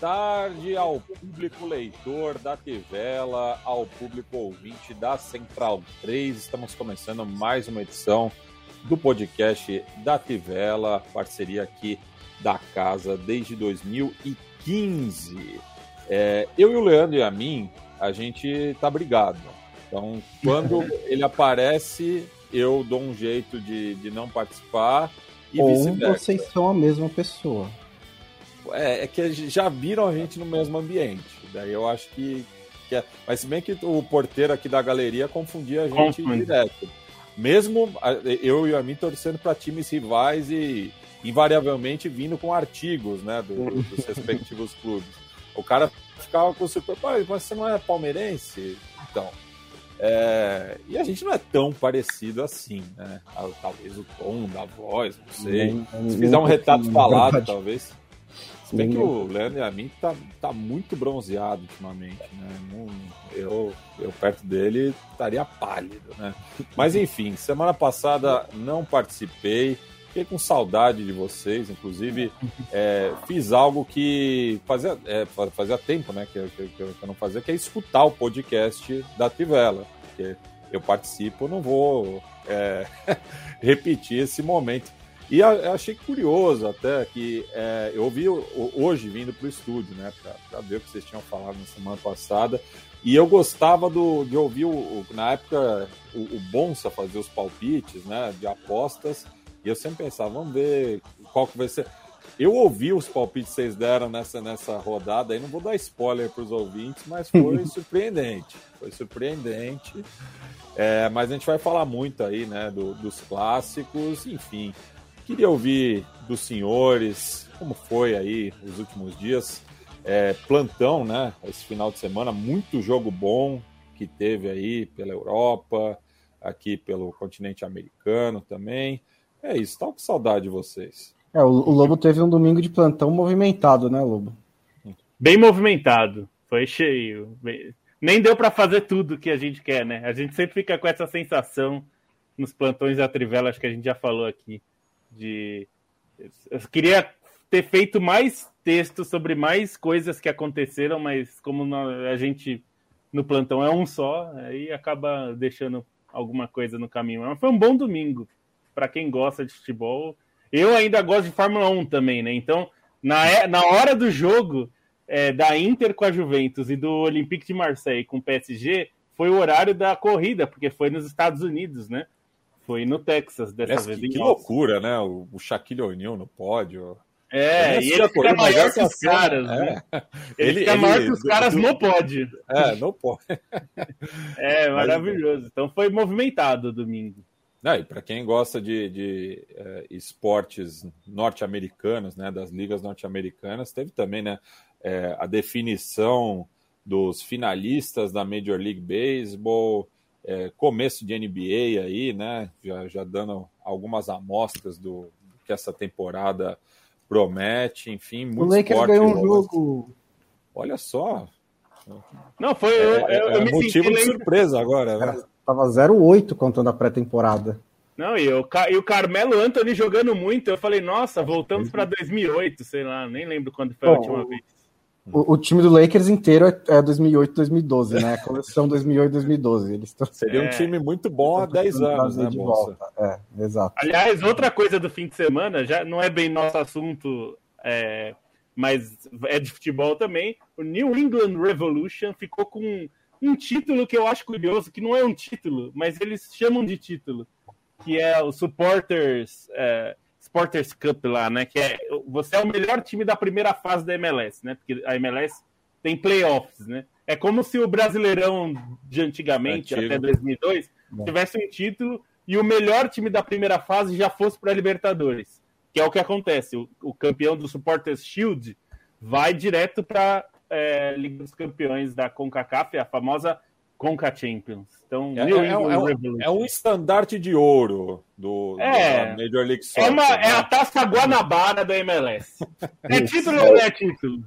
Tarde ao público leitor da Tivela, ao público ouvinte da Central 3. Estamos começando mais uma edição do podcast da Tivela, parceria aqui da casa desde 2015. É, eu e o Leandro e a mim, a gente tá brigado. Então, quando ele aparece, eu dou um jeito de, de não participar e Ou vocês são a mesma pessoa. É, é que já viram a gente no mesmo ambiente. Daí eu acho que, que é... Mas se bem que o porteiro aqui da galeria confundia a gente Confunde. direto. Mesmo eu e a mim torcendo para times rivais e invariavelmente vindo com artigos né, do- dos respectivos clubes. O cara ficava com o super, "Pai, mas você não é palmeirense? Então. é, E a gente não é tão parecido assim, né? Talvez o tom da voz, não sei. Se fizer um retrato falado, talvez. Se bem que o Leandro a mim tá, tá muito bronzeado ultimamente, né? Eu, eu perto dele estaria pálido, né? Mas enfim, semana passada não participei, fiquei com saudade de vocês, inclusive é, fiz algo que fazia, é, fa- fazia tempo, né? Que, que, que eu não fazia, que é escutar o podcast da Tivela. Porque eu participo, não vou é, repetir esse momento. E a- eu achei curioso até que é, eu ouvi hoje vindo para o estúdio, né, para ver o que vocês tinham falado na semana passada. E eu gostava do, de ouvir, o, o- na época, o, o Bonsa fazer os palpites né, de apostas. E eu sempre pensava, vamos ver qual que vai ser. Eu ouvi os palpites que vocês deram nessa, nessa rodada, aí não vou dar spoiler para os ouvintes, mas foi surpreendente. Foi surpreendente. É, mas a gente vai falar muito aí, né, do- dos clássicos, enfim. Queria ouvir dos senhores como foi aí os últimos dias. É, plantão, né? Esse final de semana, muito jogo bom que teve aí pela Europa, aqui pelo continente americano também. É isso, tá com saudade de vocês. É, o, o Lobo teve um domingo de plantão movimentado, né, Lobo? Bem movimentado. Foi cheio. Bem- Nem deu pra fazer tudo que a gente quer, né? A gente sempre fica com essa sensação nos plantões da Trivela, acho que a gente já falou aqui, de. Eu queria ter feito mais textos sobre mais coisas que aconteceram, mas como a gente no plantão é um só, aí acaba deixando alguma coisa no caminho. Mas foi um bom domingo para quem gosta de futebol. Eu ainda gosto de Fórmula 1 também, né? Então, na, é- na hora do jogo é, da Inter com a Juventus e do Olympique de Marseille com o PSG, foi o horário da corrida, porque foi nos Estados Unidos, né? Foi no Texas dessa Aliás, vez. que, que loucura, né? O, o Shaquille O'Neal no pódio. É, nem e ele fica maior que os caras, né? é. Ele, Ele- fica ele- maior que os caras do- no pódio. É, não pode. É, maravilhoso. Então foi movimentado o domingo. Não, e para quem gosta de, de, eh, esportes norte-americanos, né, das ligas norte-americanas, teve também né, eh, a definição dos finalistas da Major League Baseball, eh, começo de NBA aí, né, já, já dando algumas amostras do, do que essa temporada promete, enfim, O muito Lakers esporte ganhou um jogo. Olha só, Não, foi. é, eu, eu, é eu me motivo senti de surpresa agora. né? Tava 0-8 contando a pré-temporada. Não, e, o Ca- e o Carmelo Anthony jogando muito. Eu falei, nossa, voltamos para 2008, sei lá, nem lembro quando foi a Bom, última vez. O, o time do Lakers inteiro é, é 2008, 2012, né? A coleção 2008, 2012. Eles estão Seria um É. time muito bom há 10 anos, né, de volta. É, exato. Aliás, outra coisa do fim de semana, já não é bem nosso assunto, é, mas é de futebol também. O New England Revolution ficou com um título que eu acho curioso, que não é um título, mas eles chamam de título, que é o Supporters, é, Supporters Cup lá, né? Que é você é o melhor time da primeira fase da MLS, né? Porque a MLS tem playoffs, né? É como se o Brasileirão de antigamente, Antigo. até 2002, Bom. tivesse um título e o melhor time da primeira fase já fosse para a Libertadores, que é o que acontece. O, o, campeão do Supporters Shield vai direto para é, Liga dos Campeões da CONCACAF, a famosa Conca Champions. Então, é, é, é, um, é um estandarte de ouro do, é, da Major League Soccer. É, uma, né? é a taça Guanabara da MLS. é título ou não é título?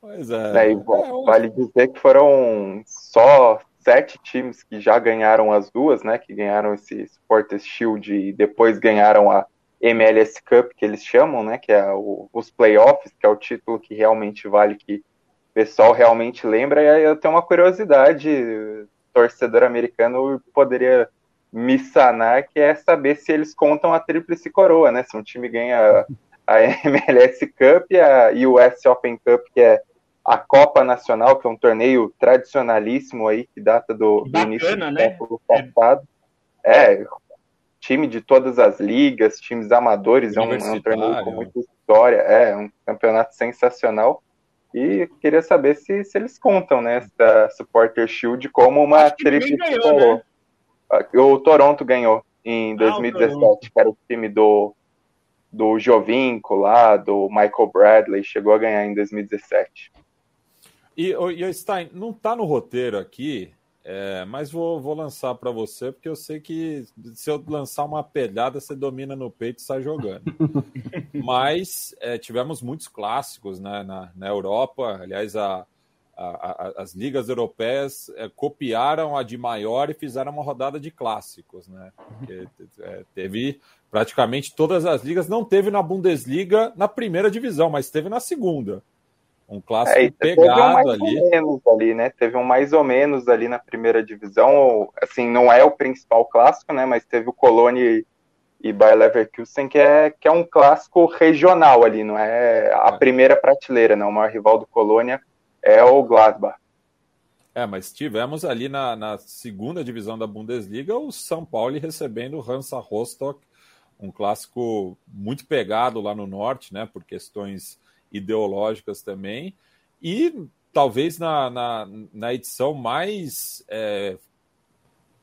Pois é. é vale dizer que foram só sete times que já ganharam as duas, né? Que ganharam esse Supporters Shield e depois ganharam a MLS Cup, que eles chamam, né? Que é o, os playoffs, que é o título que realmente vale, que pessoal realmente lembra. E aí eu tenho uma curiosidade, torcedor americano poderia me sanar, que é saber se eles contam a tríplice coroa, né? Se um time ganha a MLS Cup e a US Open Cup, que é a Copa Nacional, que é um torneio tradicionalíssimo aí, que data do, Bacana, do início do né? século passado. É, time de todas as ligas, times amadores, é um, é um, torneio com muita história, é um campeonato sensacional. E queria saber se, se eles contam, né, essa Supporter Shield como uma tríplice né? O Toronto ganhou em 2017, ah, que era o time do, do Jovinco lá, do Michael Bradley, chegou a ganhar em 2017. E, e Stein, não está no roteiro aqui, é, mas vou, vou lançar para você, porque eu sei que se eu lançar uma pelhada, você domina no peito e sai jogando. mas é, tivemos muitos clássicos né, na, na Europa, aliás, a, a, a, as ligas europeias é, copiaram a de maior e fizeram uma rodada de clássicos. Né? Porque, é, teve praticamente todas as ligas, não teve na Bundesliga na primeira divisão, mas teve na segunda. Um clássico é, pegado um ali. menos ali, né? Teve um mais ou menos ali na primeira divisão. Assim, não é o principal clássico, né? Mas teve o Colônia e Bayer Leverkusen, que é, que é um clássico regional ali, não é a é. primeira prateleira, não. O maior rival do Colônia é o Gladbach. É, mas tivemos ali na, na segunda divisão da Bundesliga o São Paulo recebendo o Hansa Rostock, um clássico muito pegado lá no norte, né? Por questões ideológicas também, e talvez na, na, na edição mais é,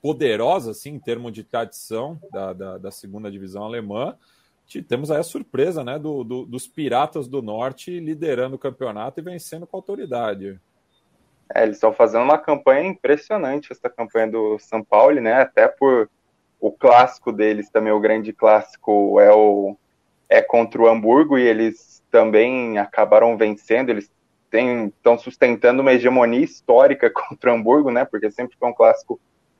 poderosa, assim, em termos de tradição da, da, da, segunda divisão alemã, temos aí a surpresa né, do, do, dos Piratas do Norte liderando o campeonato e vencendo com autoridade. É, eles estão fazendo uma campanha impressionante, essa campanha do São Paulo, né? Até por o clássico deles também, o grande clássico é o é contra o Hamburgo e eles também acabaram vencendo, eles estão sustentando uma hegemonia histórica contra o Hamburgo, né? Porque sempre foi um clássico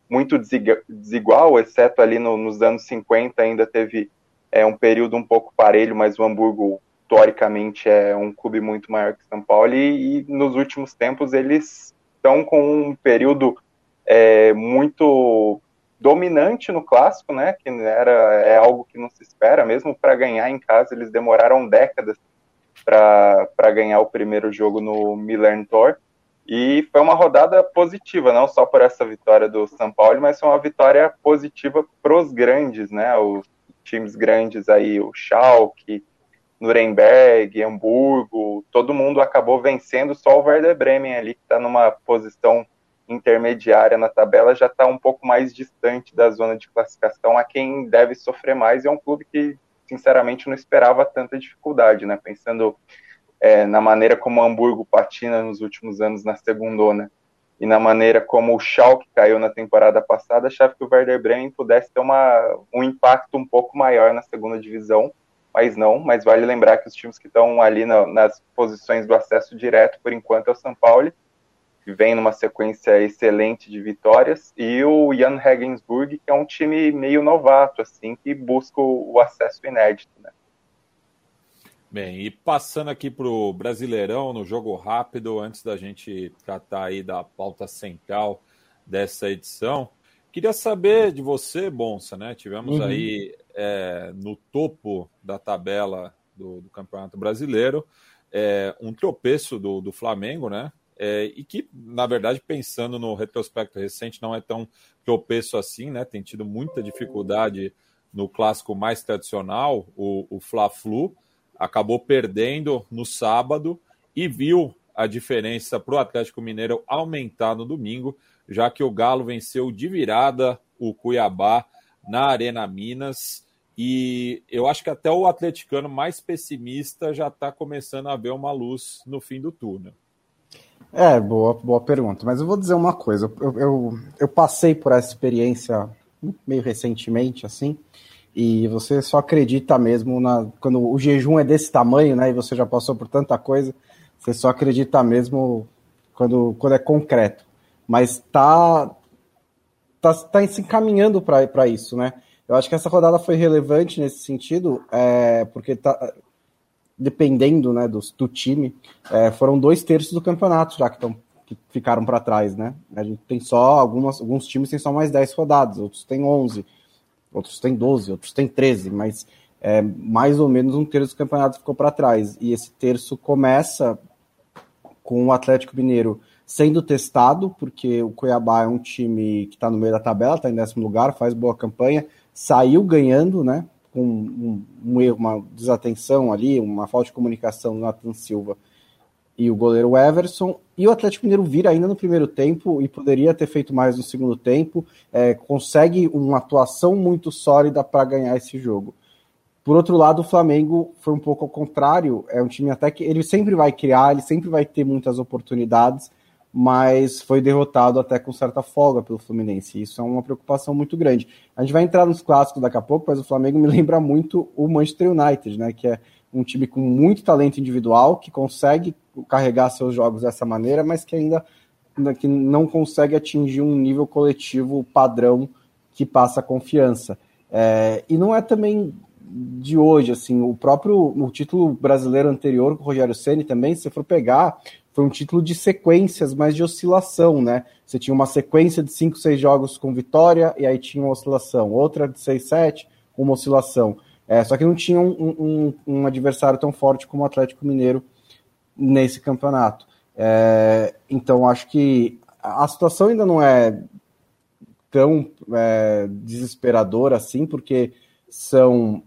muito desigual, exceto ali no, nos anos 50 ainda teve é, um período um pouco parelho, mas o Hamburgo historicamente é um clube muito maior que São Paulo e, e nos últimos tempos eles estão com um período é, muito dominante no clássico, né? Que era é algo que não se espera, mesmo para ganhar em casa eles demoraram décadas para ganhar o primeiro jogo no Milan Tour. E foi uma rodada positiva, não só por essa vitória do São Paulo, mas foi uma vitória positiva para os grandes, né? Os times grandes aí, o Schalke, Nuremberg, Hamburgo, todo mundo acabou vencendo, só o Werder Bremen ali, que está numa posição intermediária na tabela, já está um pouco mais distante da zona de classificação, a quem deve sofrer mais. É um clube que sinceramente não esperava tanta dificuldade, né? Pensando é, na maneira como o Hamburgo patina nos últimos anos na segundona e na maneira como o Schalke caiu na temporada passada, achava que o Werder Bremen pudesse ter uma, um impacto um pouco maior na segunda divisão, mas não. Mas vale lembrar que os times que estão ali na, nas posições do acesso direto, por enquanto, é o São Paulo vem numa sequência excelente de vitórias, e o Jan Regensburg, que é um time meio novato, assim, que busca o acesso inédito, né? Bem, e passando aqui para o Brasileirão, no jogo rápido, antes da gente tratar aí da pauta central dessa edição, queria saber de você, Bonsa, né? Tivemos uhum. aí é, no topo da tabela do, do Campeonato Brasileiro é, um tropeço do, do Flamengo, né? É, e que, na verdade, pensando no retrospecto recente, não é tão tropeço assim, né? Tem tido muita dificuldade no clássico mais tradicional, o, o Fla-Flu, acabou perdendo no sábado e viu a diferença para o Atlético Mineiro aumentar no domingo, já que o Galo venceu de virada o Cuiabá na Arena Minas. E eu acho que até o atleticano mais pessimista já está começando a ver uma luz no fim do túnel. É, boa, boa pergunta. Mas eu vou dizer uma coisa. Eu, eu, eu passei por essa experiência meio recentemente, assim, e você só acredita mesmo na, quando o jejum é desse tamanho, né? E você já passou por tanta coisa, você só acredita mesmo quando, quando é concreto. Mas tá, tá, tá se encaminhando para isso, né? Eu acho que essa rodada foi relevante nesse sentido, é, porque tá, dependendo né, do, do time, é, foram dois terços do campeonato já que, tão, que ficaram para trás, né? A gente tem só algumas, alguns times têm só mais 10 rodadas, outros têm 11, outros têm 12, outros têm 13, mas é, mais ou menos um terço do campeonato ficou para trás. E esse terço começa com o Atlético Mineiro sendo testado, porque o Cuiabá é um time que está no meio da tabela, está em décimo lugar, faz boa campanha, saiu ganhando, né? Com um, um, erro, uma desatenção ali, uma falta de comunicação do Nathan Silva e o goleiro Everson. E o Atlético Mineiro vira ainda no primeiro tempo e poderia ter feito mais no segundo tempo. É, consegue uma atuação muito sólida para ganhar esse jogo. Por outro lado, o Flamengo foi um pouco ao contrário. É um time até que ele sempre vai criar, ele sempre vai ter muitas oportunidades, mas foi derrotado até com certa folga pelo Fluminense. Isso é uma preocupação muito grande. A gente vai entrar nos clássicos daqui a pouco, mas o Flamengo me lembra muito o Manchester United, né? Que é um time com muito talento individual, que consegue carregar seus jogos dessa maneira, mas que ainda que não consegue atingir um nível coletivo padrão que passa confiança. É, e não é também de hoje, assim, o próprio o título brasileiro anterior com o Rogério Ceni também, se for pegar, foi um título de sequências, mas de oscilação, né? Você tinha uma sequência de 5, 6 jogos com vitória, e aí tinha uma oscilação. Outra de 6, 7, uma oscilação. É, só que não tinha um, um, um, adversário tão forte como o Atlético Mineiro nesse campeonato. É, então, acho que a situação ainda não é tão é, desesperadora assim, porque são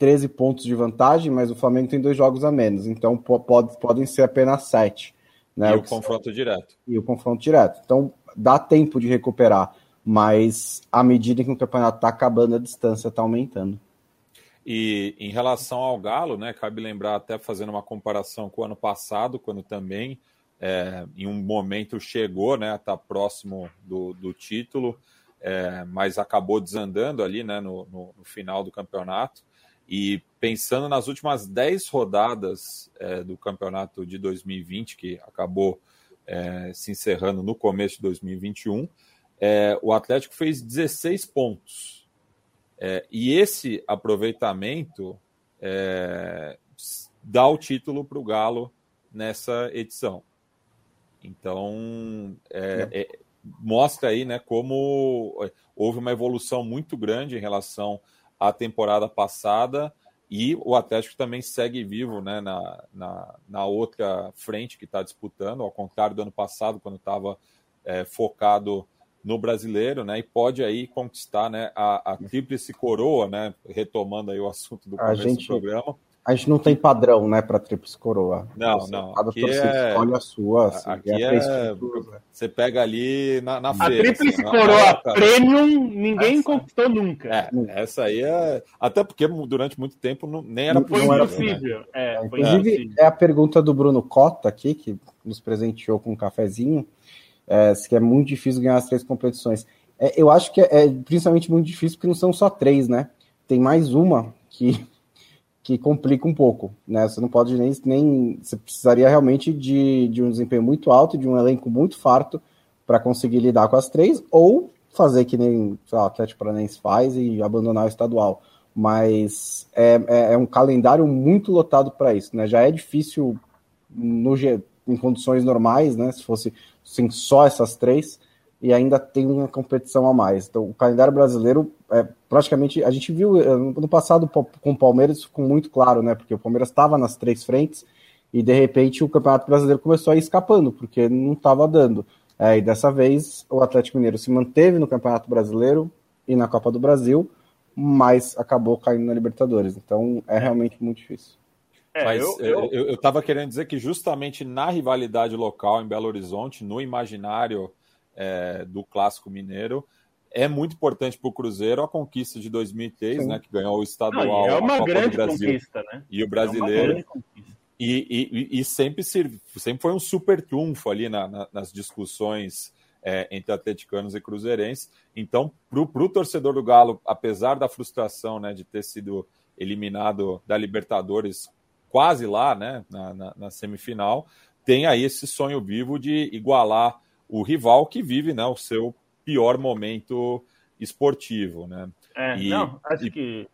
13 pontos de vantagem, mas o Flamengo tem dois jogos a menos, então pode, podem ser apenas sete. Né? E o, o confronto direto. E o confronto direto. Então dá tempo de recuperar, mas à medida que o campeonato está acabando, a distância está aumentando. E em relação ao Galo, né, cabe lembrar até fazendo uma comparação com o ano passado, quando também é, em um momento chegou né, a estar tá próximo do, do título, é, mas acabou desandando ali né, no, no, no final do campeonato. E pensando nas últimas 10 rodadas é, do campeonato de 2020, que acabou é, se encerrando no começo de 2021, é, o Atlético fez 16 pontos. É, e esse aproveitamento é, dá o título para o Galo nessa edição. Então, é, mostra aí né, como houve uma evolução muito grande em relação a temporada passada e o Atlético também segue vivo né, na, na, na outra frente que está disputando, ao contrário do ano passado, quando estava é, focado no brasileiro, né? E pode aí conquistar né, a, a tríplice coroa, né? Retomando aí o assunto do começo gente, do programa a gente não tem padrão, né, para tríplice coroa. Não, você, não. Cada torcida é... escolhe a sua. Assim, aqui é, é... Você pega ali na, na a feira. A tríplice assim, coroa premium ninguém essa... conquistou nunca. É, essa aí é. Até porque durante muito tempo não, nem era possível. Não era possível. Né? É, é, inclusive, é a pergunta do Bruno Cota aqui, que nos presenteou com um cafezinho. É, que é muito difícil ganhar as três competições. É, eu acho que é, é principalmente muito difícil porque não são só três, né? Tem mais uma que que complica um pouco, né? Você não pode nem, nem você precisaria realmente de, de um desempenho muito alto, de um elenco muito farto para conseguir lidar com as três, ou fazer que nem lá, o Atlético Paranaense faz e abandonar o estadual. Mas é, é, é um calendário muito lotado para isso, né? Já é difícil no, em condições normais, né? Se fosse assim, só essas três, e ainda tem uma competição a mais. Então, o calendário brasileiro é praticamente. A gente viu eh, no passado com o Palmeiras com muito claro, né? Porque o Palmeiras estava nas três frentes e de repente o Campeonato Brasileiro começou a ir escapando, porque não estava dando. É, e dessa vez o Atlético Mineiro se manteve no Campeonato Brasileiro e na Copa do Brasil, mas acabou caindo na Libertadores. Então é realmente muito difícil. É, Mas eu, eu... eu querendo dizer que justamente na rivalidade local em Belo Horizonte, no imaginário é, do clássico mineiro, é muito importante para o Cruzeiro a conquista de 2003, né, que ganhou o estadual, Não, é uma grande conquista, né? E o brasileiro. É e, e, e, sempre, sempre foi um super trunfo ali na, na, nas discussões é, entre atleticanos e cruzeirenses. Então, para o torcedor do Galo, apesar da frustração né, de ter sido eliminado da Libertadores quase lá, né, na, na, na, semifinal, tem aí esse sonho vivo de igualar o rival que vive né, o seu pior momento esportivo. Né? É, e, não, acho e... que.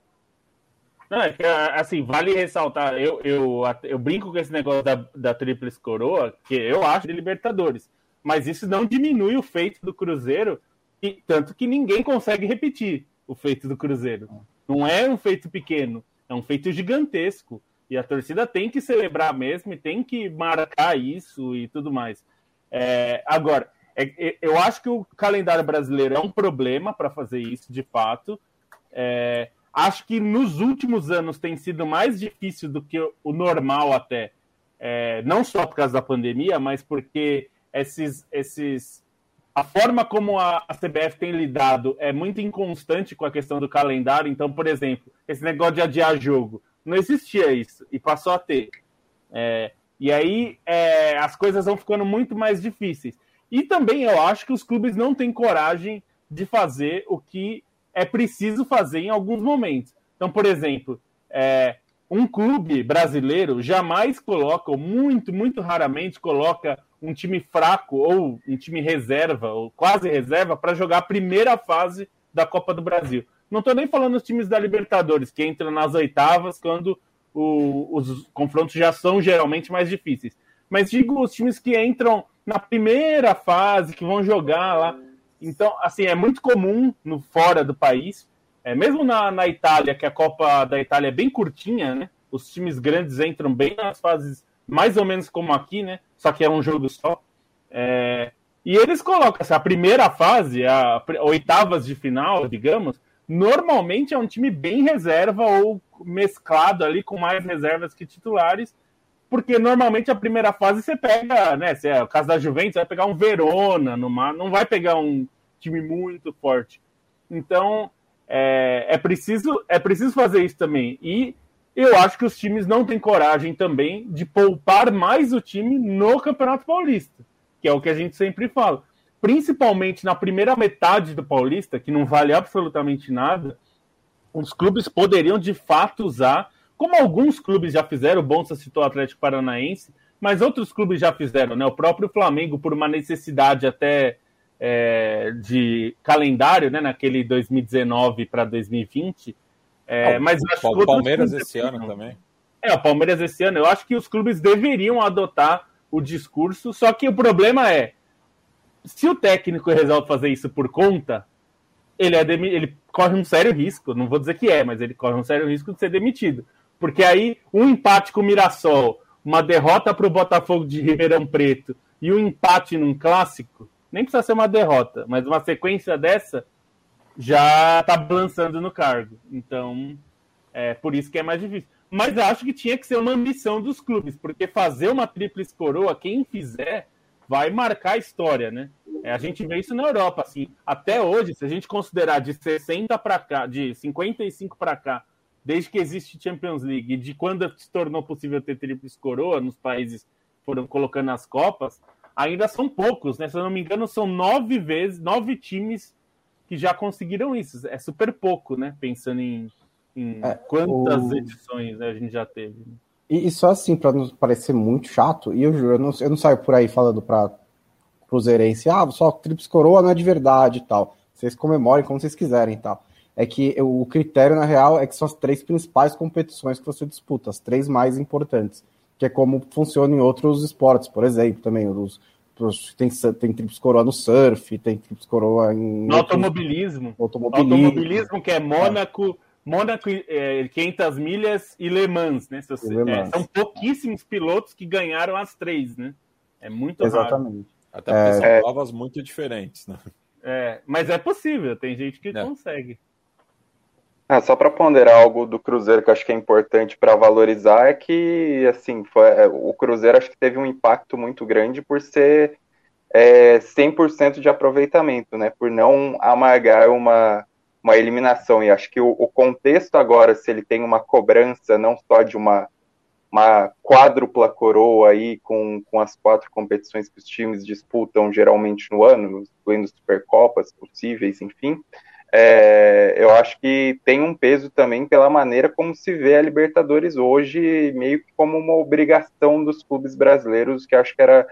Não, é que, assim, vale ressaltar, eu, eu, eu brinco com esse negócio da, da Tríplice Coroa, que eu acho de Libertadores, mas isso não diminui o feito do Cruzeiro, e, tanto que ninguém consegue repetir o feito do Cruzeiro. Não é um feito pequeno, é um feito gigantesco. E a torcida tem que celebrar mesmo e tem que marcar isso e tudo mais. É, agora, é, é, eu acho que o calendário brasileiro é um problema para fazer isso, de fato. É, acho que nos últimos anos tem sido mais difícil do que o normal, até. É, não só por causa da pandemia, mas porque esses, esses a forma como a, a, CBF tem lidado é muito inconstante com a questão do calendário. Então, por exemplo, esse negócio de adiar jogo não existia isso e passou a ter. É, e aí é, as coisas vão ficando muito mais difíceis. E também eu acho que os clubes não têm coragem de fazer o que é preciso fazer em alguns momentos. Então, por exemplo, é, um clube brasileiro jamais coloca, ou muito, muito raramente coloca um time fraco ou um time reserva, ou quase reserva, para jogar a primeira fase da Copa do Brasil. Não estou nem falando dos times da Libertadores, que entram nas oitavas quando o, os confrontos já são geralmente mais difíceis. Mas digo os times que entram na primeira fase, que vão jogar lá. Então, assim, é muito comum no fora do país, é, mesmo na, na Itália, que a Copa da Itália é bem curtinha, né? Os times grandes entram bem nas fases, mais ou menos como aqui, né? Só que é um jogo só. É, e eles colocam assim, a primeira fase, a, a oitavas de final, digamos, normalmente é um time bem reserva ou mesclado ali com mais reservas que titulares, porque normalmente a primeira fase você pega, né? Se é o caso da Juventus, vai pegar um Verona, numa, não vai pegar um time muito forte. Então é, é, preciso, é preciso fazer isso também. E eu acho que os times não têm coragem também de poupar mais o time no Campeonato Paulista, que é o que a gente sempre fala principalmente na primeira metade do Paulista, que não vale absolutamente nada, os clubes poderiam de fato usar, como alguns clubes já fizeram, o Bonsa citou o Atlético Paranaense, mas outros clubes já fizeram, né? O próprio Flamengo, por uma necessidade até é, de calendário, né? Naquele 2019 para 2020. É, mas acho o Palmeiras esse ano também. É, o Palmeiras esse ano. Eu acho que os clubes deveriam adotar o discurso, só que o problema é se o técnico resolve fazer isso por conta, ele, é ele corre um sério risco. Não vou dizer que é, mas ele corre um sério risco de ser demitido. Porque aí, um empate com o Mirassol, uma derrota para o Botafogo de Ribeirão Preto e um empate num clássico, nem precisa ser uma derrota, mas uma sequência dessa já está balançando no cargo. Então, é por isso que é mais difícil. Mas acho que tinha que ser uma ambição dos clubes, porque fazer uma tríplice coroa, quem fizer, vai marcar a história, né? É, a gente vê isso na Europa, assim. Até hoje, se a gente considerar de 60 para cá, de 55 para cá, desde que existe Champions League, de quando se tornou possível ter tríplice coroa nos países que foram colocando as copas, ainda são poucos, né? Se eu não me engano, são nove vezes, nove times que já conseguiram isso. É super pouco, né? Pensando em, em é, quantas o... edições né, a gente já teve. Né? E, e só assim, para não parecer muito chato, e eu juro, eu não, eu não saio por aí falando pra Cruzeirense, ah, só Trips Coroa não é de verdade e tal. Vocês comemorem como vocês quiserem e tal. É que eu, o critério, na real, é que são as três principais competições que você disputa, as três mais importantes. Que é como funciona em outros esportes, por exemplo, também. Os, os tem, tem Trips Coroa no surf, tem Trips Coroa em. No automobilismo. Automobilismo. Automobilismo, que é Mônaco. É Mônaco, é, 500 milhas e Le Mans, né? Você, é, são pouquíssimos pilotos que ganharam as três, né? É muito Exatamente. Raro. Até porque são é... provas muito diferentes, né? É, mas é possível, tem gente que é. consegue. Ah, só para ponderar algo do Cruzeiro que eu acho que é importante para valorizar é que assim foi, é, o Cruzeiro acho que teve um impacto muito grande por ser é, 100% de aproveitamento, né? Por não amargar uma, uma eliminação. E acho que o, o, contexto agora, se ele tem uma cobrança não só de uma, uma quádrupla coroa aí com, com as quatro competições que os times disputam geralmente no ano, incluindo Supercopas possíveis, enfim é, eu acho que tem um peso também pela maneira como se vê a Libertadores hoje, meio que como uma obrigação dos clubes brasileiros, que acho que era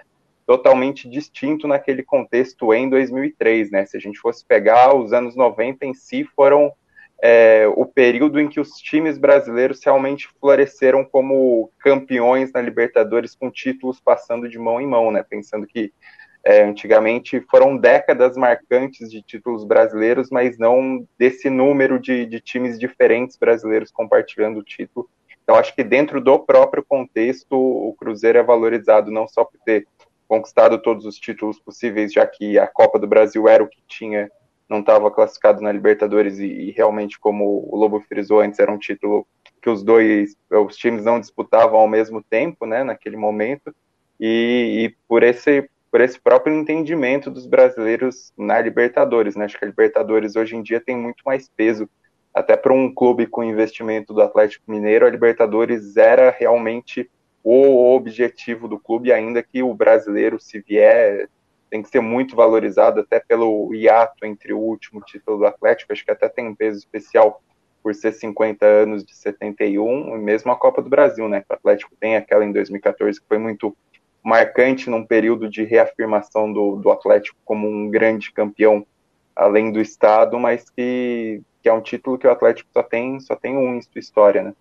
totalmente distinto naquele contexto em 2003, né? Se a gente fosse pegar os anos 90 em si, foram é, o período em que os times brasileiros realmente floresceram como campeões na Libertadores, com títulos passando de mão em mão, né? Pensando que é, antigamente foram décadas marcantes de títulos brasileiros, mas não desse número de, de times diferentes brasileiros compartilhando o título. Então, acho que dentro do próprio contexto, o Cruzeiro é valorizado não só por ter conquistado todos os títulos possíveis, já que a Copa do Brasil era o que tinha, não estava classificado na Libertadores e, e, realmente, como o Lobo frisou antes, era um título que os dois, os times não disputavam ao mesmo tempo, né, naquele momento. E, e por esse por esse próprio entendimento dos brasileiros na Libertadores. Né? Acho que a Libertadores hoje em dia tem muito mais peso. Até para um clube com investimento do Atlético Mineiro, a Libertadores era realmente o objetivo do clube, ainda que o brasileiro, se vier, tem que ser muito valorizado, até pelo hiato entre o último título do Atlético, acho que até tem um peso especial por ser 50 anos de 71, e mesmo a Copa do Brasil, né? O Atlético tem aquela em 2014 que foi muito marcante num período de reafirmação do, do Atlético como um grande campeão além do estado, mas que, que é um título que o Atlético só tem só tem um em sua história, né?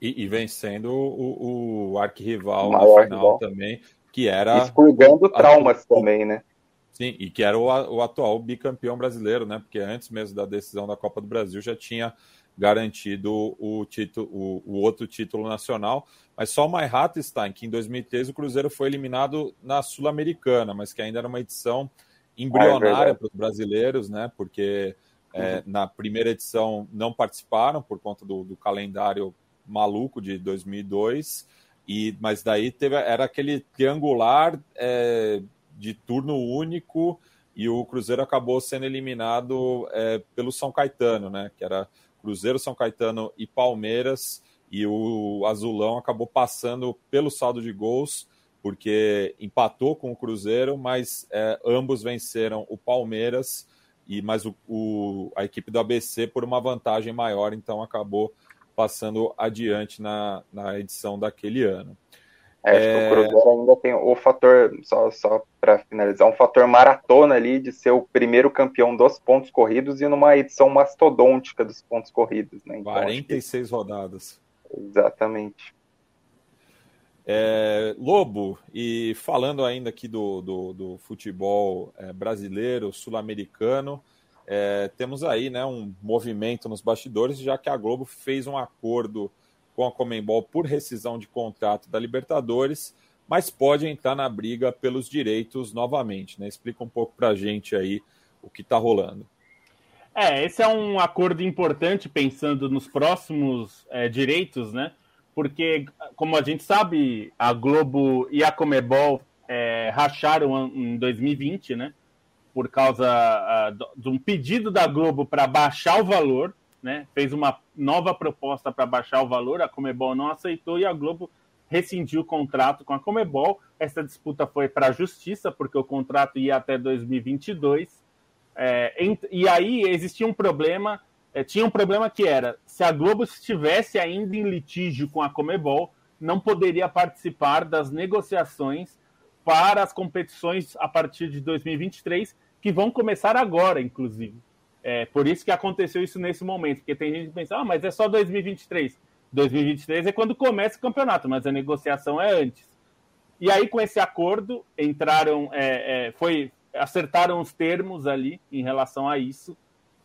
E, e vencendo o, o arquirrival na final rival. também, que era expurgando traumas a, também, né? Sim, e que era o, o atual bicampeão brasileiro, né? Porque antes mesmo da decisão da Copa do Brasil já tinha garantido o, título, o, o outro título nacional. Mas só o Mayhatta está em que em 2013 o Cruzeiro foi eliminado na Sul-Americana, mas que ainda era uma edição embrionária ah, é para os brasileiros, né? Porque é, uhum. na primeira edição não participaram por conta do, do calendário maluco de 2002, e, mas daí teve, era aquele triangular é, de turno único e o Cruzeiro acabou sendo eliminado é, pelo São Caetano, né? Que era Cruzeiro, São Caetano e Palmeiras, e o Azulão acabou passando pelo saldo de gols, porque empatou com o Cruzeiro, mas é, ambos venceram o Palmeiras, e mas o, o, a equipe do ABC por uma vantagem maior, então acabou passando adiante na, na edição daquele ano. É, acho que o Cruzeiro ainda tem o fator, só, só para finalizar, um fator maratona ali de ser o primeiro campeão dos pontos corridos e numa edição mastodôntica dos pontos corridos. Né? Então, 46 que... rodadas. Exatamente. É, Lobo, e falando ainda aqui do, do, do futebol é, brasileiro, sul-americano, é, temos aí né, um movimento nos bastidores, já que a Globo fez um acordo com a Comembol por rescisão de contrato da Libertadores, mas pode entrar na briga pelos direitos novamente. Né? Explica um pouco para a gente aí o que está rolando. É, esse é um acordo importante pensando nos próximos é, direitos, né? Porque, como a gente sabe, a Globo e a Comebol é, racharam em 2020, né? Por causa uh, de um pedido da Globo para baixar o valor né, fez uma nova proposta para baixar o valor, a Comebol não aceitou e a Globo rescindiu o contrato com a Comebol. Essa disputa foi para a justiça, porque o contrato ia até 2022. É, e aí existia um problema, é, tinha um problema que era, se a Globo estivesse ainda em litígio com a Comebol, não poderia participar das negociações para as competições a partir de 2023, que vão começar agora, inclusive. É, por isso que aconteceu isso nesse momento, porque tem gente que pensa, ah, mas é só 2023. 2023 é quando começa o campeonato, mas a negociação é antes. E aí, com esse acordo, entraram, é, é, foi, acertaram os termos ali em relação a isso,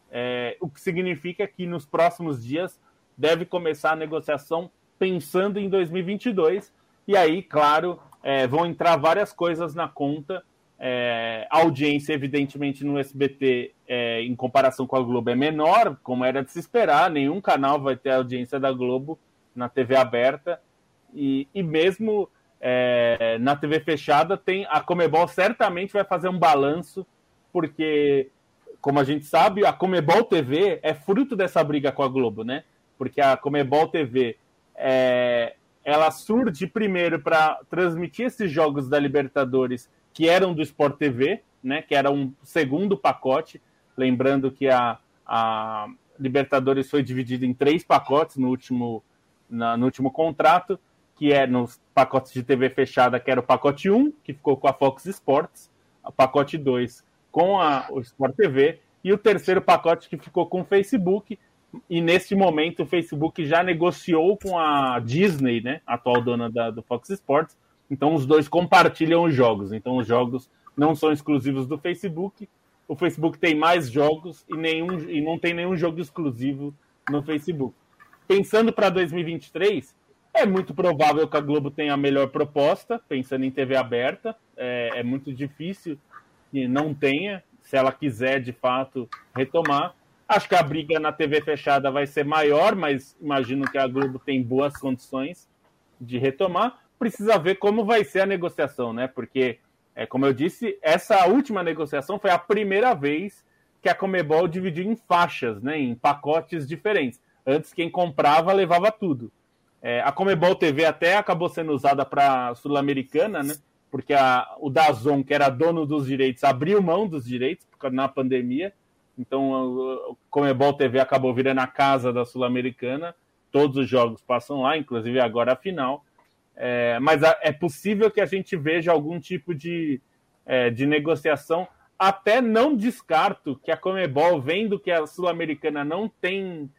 é, o que significa que nos próximos dias deve começar a negociação pensando em 2022. E aí, claro, é, vão entrar várias coisas na conta É, audiência, evidentemente, no SBT, é, em comparação com a Globo, é menor, como era de se esperar. Nenhum canal vai ter a audiência da Globo na TV aberta. E, e mesmo é, na TV fechada, tem a Comebol certamente vai fazer um balanço, porque, como a gente sabe, a Comebol TV é fruto dessa briga com a Globo, né? Porque a Comebol TV é, ela surge primeiro para transmitir esses jogos da Libertadores que eram do Sport TV, né, que era um segundo pacote. Lembrando que a, a Libertadores foi dividida em três pacotes no último, na, no último contrato, que é nos pacotes de TV fechada, que era o pacote 1, que ficou com a Fox Sports, o pacote 2 com a, o Sport TV, e o terceiro pacote que ficou com o Facebook, e neste momento o Facebook já negociou com a Disney, né, atual dona da, do Fox Sports, então os dois compartilham os jogos. Então os jogos não são exclusivos do Facebook. O Facebook tem mais jogos e, nenhum, e não tem nenhum jogo exclusivo no Facebook. Pensando para 2023, é muito provável que a Globo tenha a melhor proposta, pensando em TV aberta. É, é muito difícil que não tenha, se ela quiser de fato retomar. Acho que a briga na TV fechada vai ser maior, mas imagino que a Globo tem boas condições de retomar. Precisa ver como vai ser a negociação, né? Porque, é, como eu disse, essa última negociação foi a primeira vez que a Comebol dividiu em faixas, né? Em pacotes diferentes. Antes, quem comprava levava tudo. É, a Comebol TV até acabou sendo usada para Sul-Americana, né? Porque a, o Dazon, que era dono dos direitos, abriu mão dos direitos na pandemia então, o Comebol TV acabou virando a casa da Sul-Americana. Todos os jogos passam lá, inclusive agora a final. É, mas é possível que a gente veja algum tipo de, é, de negociação. Até não descarto que a Comebol, vendo que a Sul-Americana não tem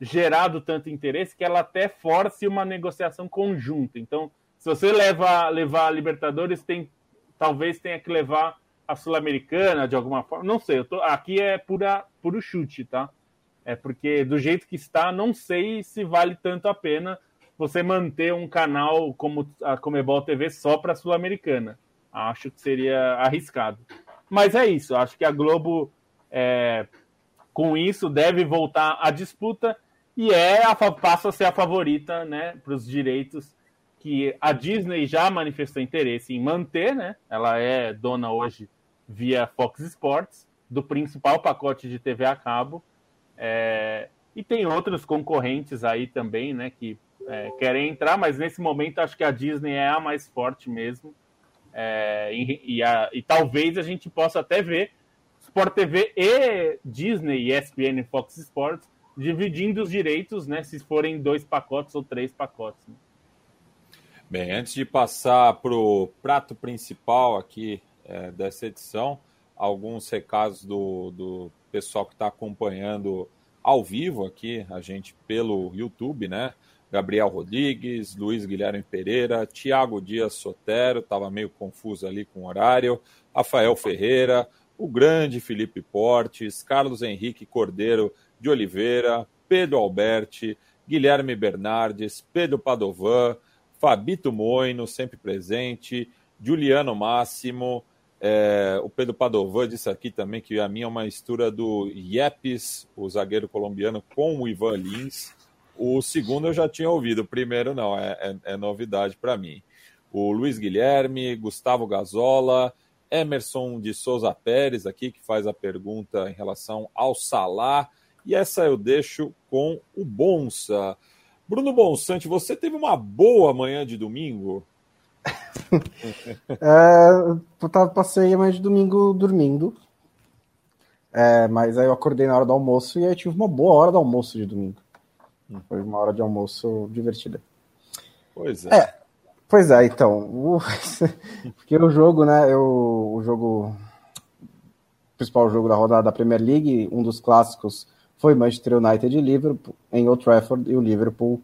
gerado tanto interesse, que ela até force uma negociação conjunta. Então, se você leva, levar a Libertadores, tem, talvez tenha que levar a Sul-Americana de alguma forma. Não sei, eu tô, aqui é pura, puro chute, tá? É porque do jeito que está, não sei se vale tanto a pena você manter um canal como a Comebol TV só para Sul-Americana. Acho que seria arriscado. Mas é isso, acho que a Globo, é, com isso, deve voltar à disputa e é a, passa a ser a favorita né, para os direitos que a Disney já manifestou interesse em manter, né? Ela é dona hoje via Fox Sports, do principal pacote de TV a cabo. É, e tem outros concorrentes aí também, né, que é, querem entrar, mas nesse momento acho que a Disney é a mais forte mesmo. É, e, e, a, e, talvez a gente possa até ver Sport TV e Disney, ESPN e Fox Sports dividindo os direitos, né, se forem dois pacotes ou três pacotes. Né? Bem, antes de passar para o prato principal aqui é, dessa edição. Alguns recados do, do pessoal que está acompanhando ao vivo aqui, a gente pelo YouTube, né? Gabriel Rodrigues, Luiz Guilherme Pereira, Tiago Dias Sotero, estava meio confuso ali com o horário, Rafael Ferreira, o grande Felipe Portes, Carlos Henrique Cordeiro de Oliveira, Pedro Alberti, Guilherme Bernardes, Pedro Padovan, Fabito Moino, sempre presente, Juliano Máximo, é, o Pedro Padovan disse aqui também que a minha é uma mistura do Yepes, o zagueiro colombiano, com o Ivan Lins. O segundo eu já tinha ouvido, o primeiro não, é, é, é novidade para mim. O Luiz Guilherme, Gustavo Gazola, Emerson de Souza Pérez aqui, que faz a pergunta em relação ao Salah. E essa eu deixo com o Bonsa. Bruno Bonsante, você teve uma boa manhã de domingo? É, passei a manhã de domingo dormindo. É, mas aí eu acordei na hora do almoço e aí tive uma boa hora do almoço de domingo. Foi uma hora de almoço divertida. Pois é. é pois é, então. Porque o jogo, né? Eu, o jogo. O principal jogo da rodada da Premier League, um dos clássicos foi Manchester United e Liverpool em Old Trafford e o Liverpool.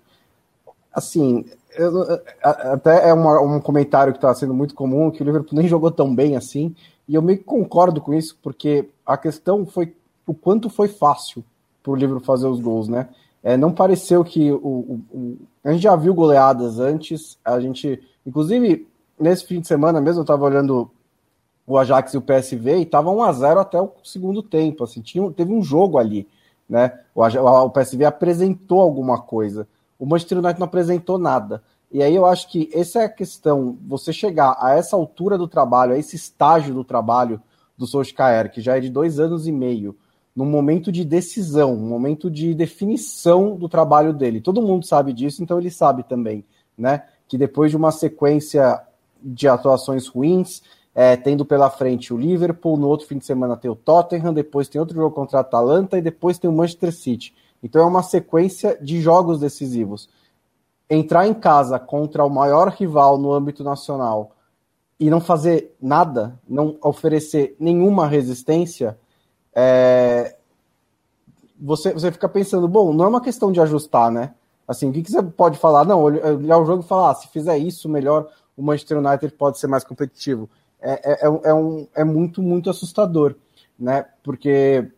Assim, eu, até é uma, um comentário que está sendo muito comum, que o Liverpool nem jogou tão bem assim, e eu meio que concordo com isso, porque a questão foi o quanto foi fácil para o Liverpool fazer os gols, né? É, não pareceu que o, o, o, A gente já viu goleadas antes, a gente. Inclusive, nesse fim de semana mesmo, eu estava olhando o Ajax e o PSV e estava 1 a 0 até o segundo tempo. Assim, tinha, teve um jogo ali. Né? O, o PSV apresentou alguma coisa. O Manchester United não apresentou nada. E aí eu acho que essa é a questão, você chegar a essa altura do trabalho, a esse estágio do trabalho do Solskjaer, que já é de dois anos e meio, num momento de decisão, um momento de definição do trabalho dele. Todo mundo sabe disso, então ele sabe também, né? Que depois de uma sequência de atuações ruins, é, tendo pela frente o Liverpool, no outro fim de semana tem o Tottenham, depois tem outro jogo contra a Atalanta e depois tem o Manchester City. Então é uma sequência de jogos decisivos. Entrar em casa contra o maior rival no âmbito nacional e não fazer nada, não oferecer nenhuma resistência, é, você, você fica pensando, bom, não é uma questão de ajustar, né? Assim, o que, que você pode falar? Não, olhar o jogo e falar, ah, se fizer isso, melhor o Manchester United pode ser mais competitivo. É, é, é, um, é muito, muito assustador, né? Porque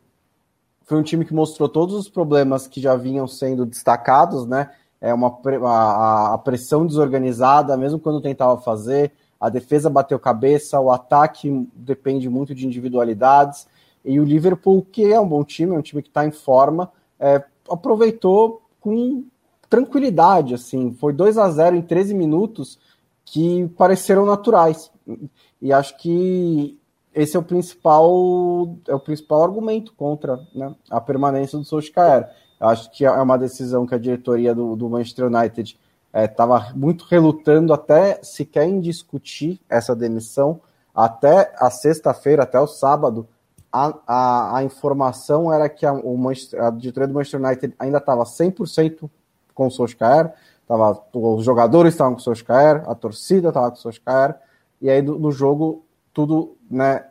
foi um time que mostrou todos os problemas que já vinham sendo destacados, né? É uma a, a pressão desorganizada, mesmo quando tentava fazer, a defesa bateu cabeça, o ataque depende muito de individualidades. E o Liverpool, que é um bom time, é um time que está em forma, é, aproveitou com tranquilidade, assim, foi 2 a 0 em 13 minutos que pareceram naturais. E acho que esse é o principal é o principal argumento contra né, a permanência do Solskjaer. Acho que é uma decisão que a diretoria do, do Manchester United estava é, muito relutando até sequer em discutir essa demissão. Até a sexta-feira, até o sábado, a, a, a informação era que a, o Manchester, a diretoria do Manchester United ainda estava 100% com o Solskjaer, tava, os jogadores estavam com o Solskjaer, a torcida estava com o Solskjaer, e aí no, no jogo tudo né,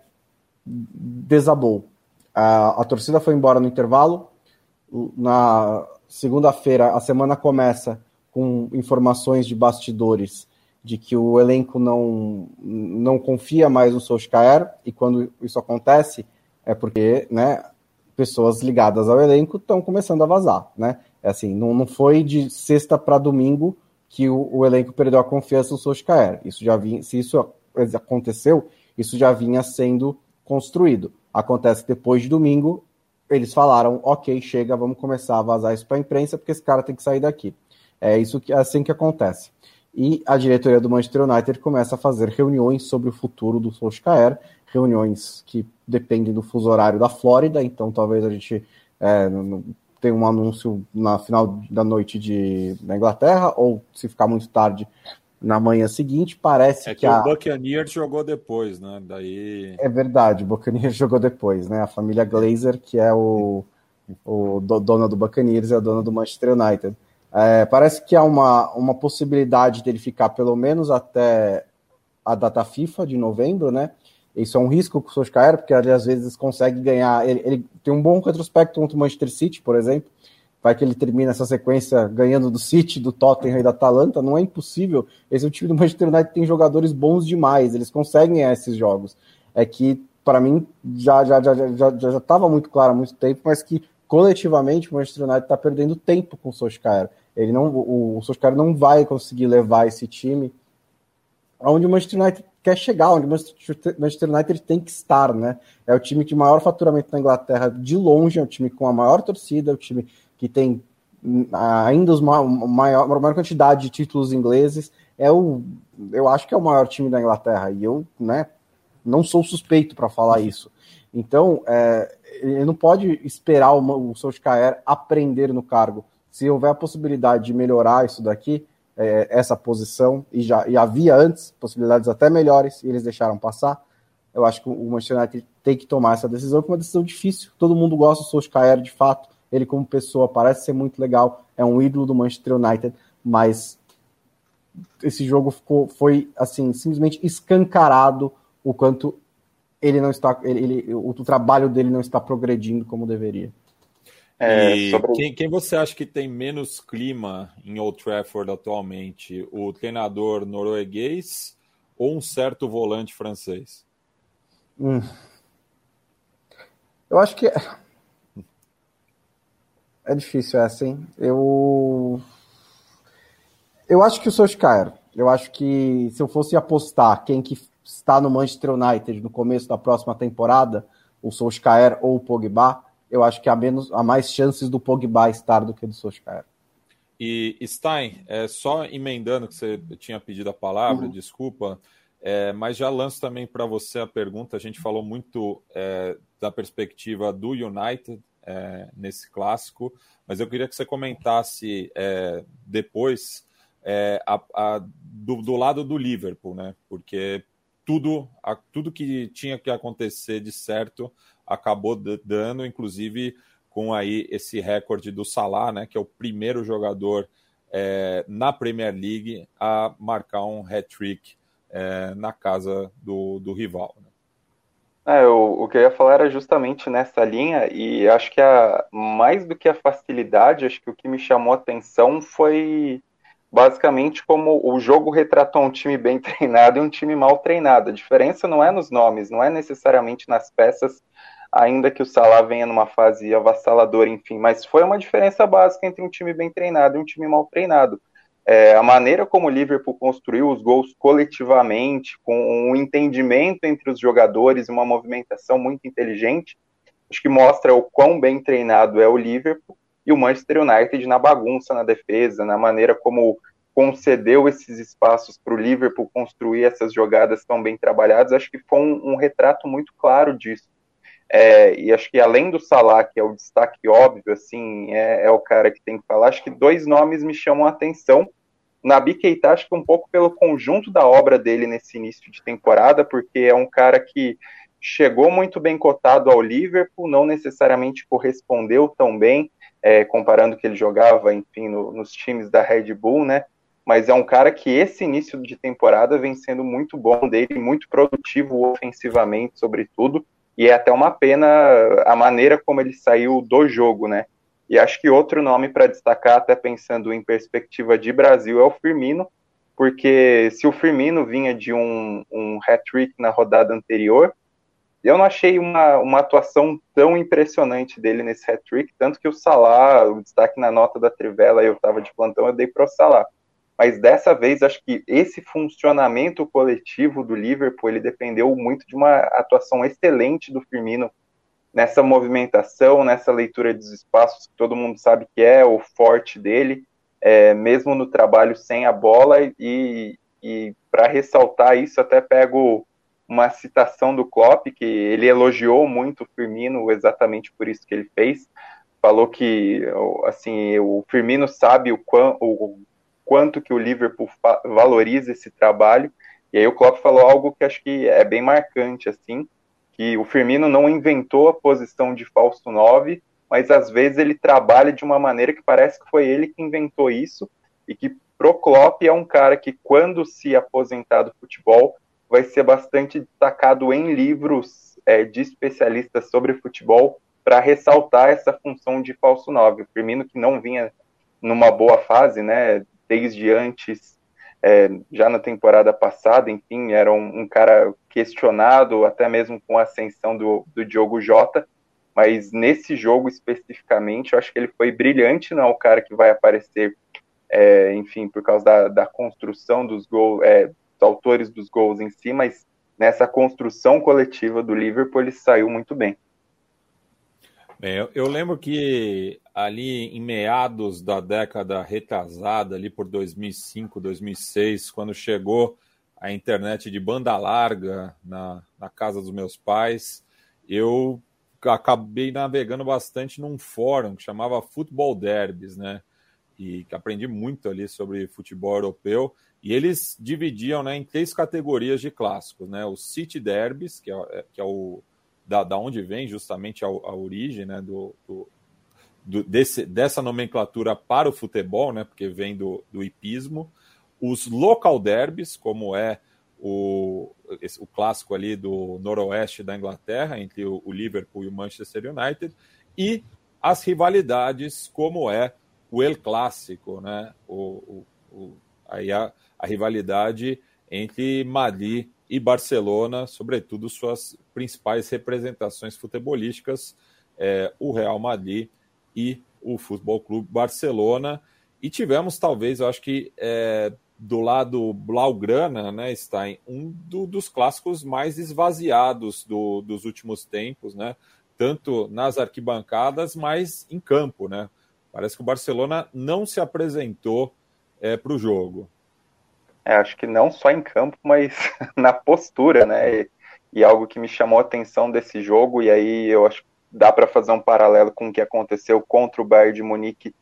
desabou. A, a torcida foi embora no intervalo, na segunda-feira a semana começa com informações de bastidores de que o elenco não, não confia mais no Solskjaer, e quando isso acontece, é porque né, pessoas ligadas ao elenco estão começando a vazar. Né? É assim, não, não foi de sexta para domingo que o, o, elenco perdeu a confiança no Solskjaer. Isso já vinha, se isso aconteceu, isso já vinha sendo construído. Acontece que depois de domingo, eles falaram, ok, chega, vamos começar a vazar isso para a imprensa, porque esse cara tem que sair daqui. É isso que é assim que acontece. E a diretoria do Manchester United começa a fazer reuniões sobre o futuro do Solskjaer, reuniões que dependem do fuso horário da Flórida, então talvez a gente é, tenha um anúncio na final da noite de, na Inglaterra, ou se ficar muito tarde na manhã seguinte, parece é que, que a... o Buccaneers jogou depois, né? Daí... É verdade, o Buccaneers jogou depois, né? A família Glazer, que é o, o dona do Buccaneers e a dona do Manchester United. É, parece que há uma, uma possibilidade dele ficar pelo menos até a data FIFA de novembro, né? Isso é um risco com o Solskjaer, porque ele, às vezes consegue ganhar. Ele, ele, tem um bom retrospecto contra o Manchester City, por exemplo. Vai que ele termina essa sequência ganhando do City, do Tottenham e da Atalanta. Não é impossível. Esse é o time do Manchester United tem jogadores bons demais. Eles conseguem esses jogos. É que, para mim, já já já já já estava muito claro há muito tempo, mas que coletivamente o Manchester United está perdendo tempo com o Solskjaer. Ele não, o, o Solskjaer não vai conseguir levar esse time aonde o Manchester United quer chegar, onde o Manchester United tem que estar, né? É o time de maior faturamento na Inglaterra de longe, é o time com a maior torcida, é o time que tem hum, ainda os maior, maior quantidade de títulos ingleses. É o, eu acho que é o maior time da Inglaterra e eu, né, não sou suspeito para falar isso. Então, é, ele não pode esperar o, o Solskjaer aprender no cargo. Se houver a possibilidade de melhorar isso daqui, é, essa posição, e já e havia antes possibilidades até melhores, e eles deixaram passar. Eu acho que o Manchester United tem que tomar essa decisão, que é uma decisão difícil. Todo mundo gosta do Solskjaer, de fato. Ele, como pessoa, parece ser muito legal. É um ídolo do Manchester United, mas esse jogo ficou, foi assim simplesmente escancarado o quanto ele não está, ele, ele o, o trabalho dele não está progredindo como deveria. É, sobre... quem, quem, você acha que tem menos clima em Old Trafford atualmente? O treinador norueguês ou um certo volante francês? Hum. Eu acho que é difícil essa, hein? Eu eu acho que o Solskjaer. Eu acho que se eu fosse apostar quem que está no Manchester United no começo da próxima temporada, o Solskjaer ou o Pogba, eu acho que há, menos, há mais chances do Pogba estar do que do Solskjaer. E Stein, é, só emendando que você tinha pedido a palavra, uhum. desculpa, é, mas já lanço também para você a pergunta. A gente falou muito é, da perspectiva do United é, nesse clássico, mas eu queria que você comentasse é, depois é, a, a, do, do, lado do Liverpool, né? Porque tudo, a, tudo que tinha que acontecer de certo acabou dando, inclusive com aí esse recorde do Salah, né? Que é o primeiro jogador é, na Premier League a marcar um hat-trick é, na casa do, do rival. Né? É, o, o que eu ia falar era justamente nessa linha, e acho que a, mais do que a facilidade, acho que o que me chamou a atenção foi basicamente como o jogo retratou um time bem treinado e um time mal treinado. A diferença não é nos nomes, não é necessariamente nas peças, ainda que o Salah venha numa fase avassaladora, enfim, mas foi uma diferença básica entre um time bem treinado e um time mal treinado. É, a maneira como o Liverpool construiu os gols coletivamente, com um entendimento entre os jogadores, uma movimentação muito inteligente, acho que mostra o quão bem treinado é o Liverpool e o Manchester United na bagunça na defesa, na maneira como concedeu esses espaços para o Liverpool construir essas jogadas tão bem trabalhadas, acho que foi um, um retrato muito claro disso. É, e acho que além do Salah, que é o destaque óbvio, assim, é, é, o cara que tem que falar, acho que dois nomes me chamam a atenção. Nabi Keita, acho que um pouco pelo conjunto da obra dele nesse início de temporada, porque é um cara que chegou muito bem cotado ao Liverpool, não necessariamente correspondeu tão bem, é, comparando que ele jogava, enfim, no, nos times da Red Bull, né? Mas é um cara que esse início de temporada vem sendo muito bom dele, muito produtivo ofensivamente, sobretudo, e é até uma pena a maneira como ele saiu do jogo, né? E acho que outro nome para destacar, até pensando em perspectiva de Brasil, é o Firmino, porque se o Firmino vinha de um, um hat-trick na rodada anterior, eu não achei uma, uma atuação tão impressionante dele nesse hat-trick, tanto que o Salah, o destaque na nota da Trivela, eu estava de plantão, eu dei para o Salah. Mas dessa vez, acho que esse funcionamento coletivo do Liverpool, ele dependeu muito de uma atuação excelente do Firmino nessa movimentação, nessa leitura dos espaços, que todo mundo sabe que é o forte dele, é, mesmo no trabalho sem a bola, e, e para ressaltar isso, até pego uma citação do Klopp, que ele elogiou muito o Firmino exatamente por isso que ele fez. Falou que assim o Firmino sabe o, quão, o quanto que o Liverpool valoriza esse trabalho. E aí o Klopp falou algo que acho que é bem marcante, assim, que o Firmino não inventou a posição de falso 9, mas às vezes ele trabalha de uma maneira que parece que foi ele que inventou isso e que pro Klopp é um cara que quando se aposentar do futebol vai ser bastante destacado em livros é, de especialistas sobre futebol para ressaltar essa função de falso 9. O Firmino que não vinha numa boa fase, né, desde antes, é, já na temporada passada, enfim, era um, um, cara questionado, até mesmo com a ascensão do, do Diogo Jota, mas nesse jogo especificamente, eu acho que ele foi brilhante, não é o cara que vai aparecer, é, enfim, por causa da, da construção dos gols, é, autores dos gols em si, mas nessa construção coletiva do Liverpool ele saiu muito bem. Bem, eu, eu, lembro que ali em meados da década retrasada, ali por 2005, 2006, quando chegou a internet de banda larga na, na casa dos meus pais, eu acabei navegando bastante num fórum que chamava Futebol Derbys, né? E que aprendi muito ali sobre futebol europeu. E eles dividiam né, em três categorias de clássicos, né? O City Derbys, que é, é, que é o da, da onde vem justamente a, a origem né, do, do, do, desse, dessa nomenclatura para o futebol, né? Porque vem do, do hipismo. Os local derbys, como é o, esse, o clássico ali do noroeste da Inglaterra, entre o, o Liverpool e o Manchester United, e as rivalidades, como é o El Clássico, né? O, o, aí a, a rivalidade entre Madrid e Barcelona, sobretudo suas principais representações futebolísticas, é, o Real Madrid e o Futebol Clube Barcelona. E tivemos, talvez, eu acho que é, do lado Blaugrana, né, em um do, dos clássicos mais esvaziados do, dos últimos tempos, né? Tanto nas arquibancadas, mas em campo, né? Parece que o Barcelona não se apresentou é, para o jogo. É, acho que não só em campo, mas na postura, né? E, e, algo que me chamou a atenção desse jogo, e aí eu acho que dá para fazer um paralelo com o que aconteceu contra o Bayern de Munique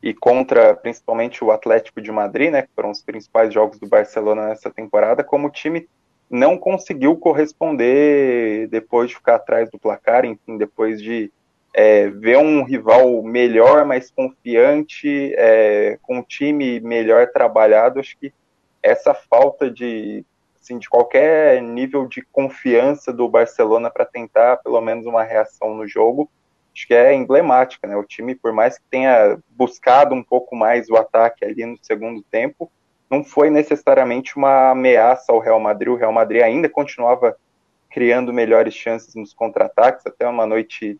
e contra principalmente o Atlético de Madrid, né, que foram os principais jogos do Barcelona nessa temporada, como o time não conseguiu corresponder depois de ficar atrás do placar, enfim, depois de é, ver um rival melhor, mais confiante, é, com um time melhor trabalhado, acho que essa falta de, assim, de qualquer nível de confiança do Barcelona para tentar pelo menos uma reação no jogo, acho que é emblemática, né? O time, por mais que tenha buscado um pouco mais o ataque ali no segundo tempo, não foi necessariamente uma ameaça ao Real Madrid. O Real Madrid ainda continuava criando melhores chances nos contra-ataques, até uma noite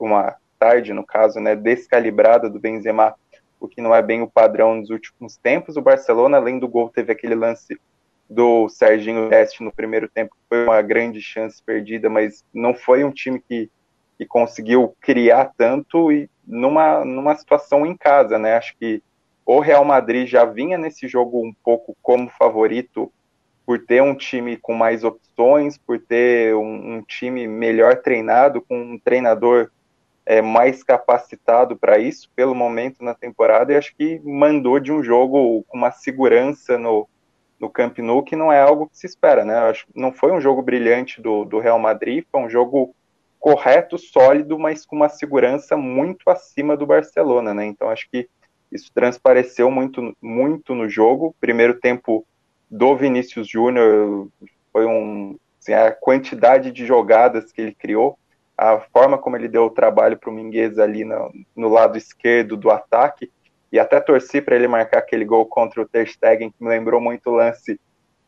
uma tarde, no caso, né, descalibrada do Benzema, o que não é bem o padrão nos últimos tempos. O Barcelona, além do gol, teve aquele lance do Serginho Deste no primeiro tempo, foi uma grande chance perdida, mas não foi um time que que conseguiu criar tanto e numa, numa situação em casa, né? Acho que o Real Madrid já vinha nesse jogo um pouco como favorito por ter um time com mais opções, por ter um, um time melhor treinado, com um treinador é, mais capacitado para isso, pelo momento na temporada, e acho que mandou de um jogo com uma segurança no, no Camp Nou, que não é algo que se espera, né? Acho não foi um jogo brilhante do, do Real Madrid, foi um jogo correto, sólido, mas com uma segurança muito acima do Barcelona, né? Então acho que isso transpareceu muito, muito no jogo. Primeiro tempo do Vinícius Júnior foi um assim, a quantidade de jogadas que ele criou, a forma como ele deu o trabalho para o Minguez ali no, no, lado esquerdo do ataque e até torci para ele marcar aquele gol contra o Ter Stegen, que me lembrou muito o lance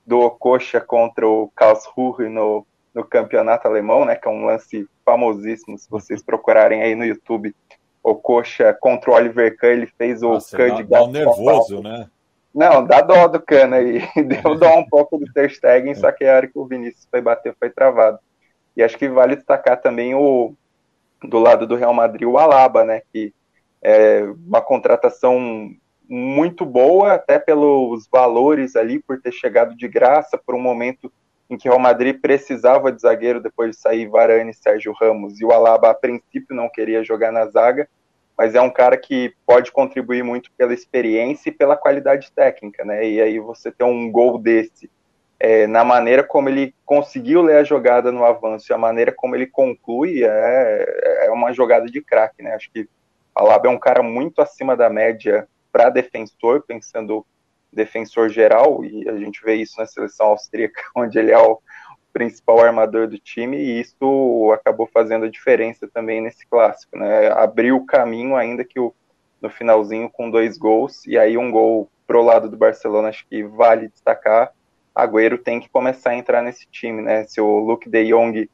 do Coxa contra o Karlsruhe no no campeonato alemão, né, que é um lance famosíssimo, se vocês procurarem aí no YouTube, o Coxa contra o Oliver Kahn, ele fez o Nossa, Kahn de gato. nervoso, né? Não, dá dó do Kahn aí, deu dó um pouco do Ter Stegen, só que a hora que o Vinícius foi bater foi travado. E acho que vale destacar também o do lado do Real Madrid, o Alaba, né, que é uma contratação muito boa, até pelos valores ali, por ter chegado de graça, por um momento em que o Real Madrid precisava de zagueiro depois de sair Varane e Sérgio Ramos, e o Alaba a princípio não queria jogar na zaga, mas é um cara que pode contribuir muito pela experiência e pela qualidade técnica, né? E aí você ter um gol desse, é, na maneira como ele conseguiu ler a jogada no avanço e a maneira como ele conclui, é, é uma jogada de craque, né? Acho que Alaba é um cara muito acima da média para defensor, pensando defensor geral, e a gente vê isso na seleção austríaca, onde ele é o principal armador do time, e isso acabou fazendo a diferença também nesse clássico, né? Abriu o caminho, ainda que o, no finalzinho com dois gols, e aí um gol pro lado do Barcelona, acho que vale destacar. Agüero tem que começar a entrar nesse time, né? Se o Luke de Jong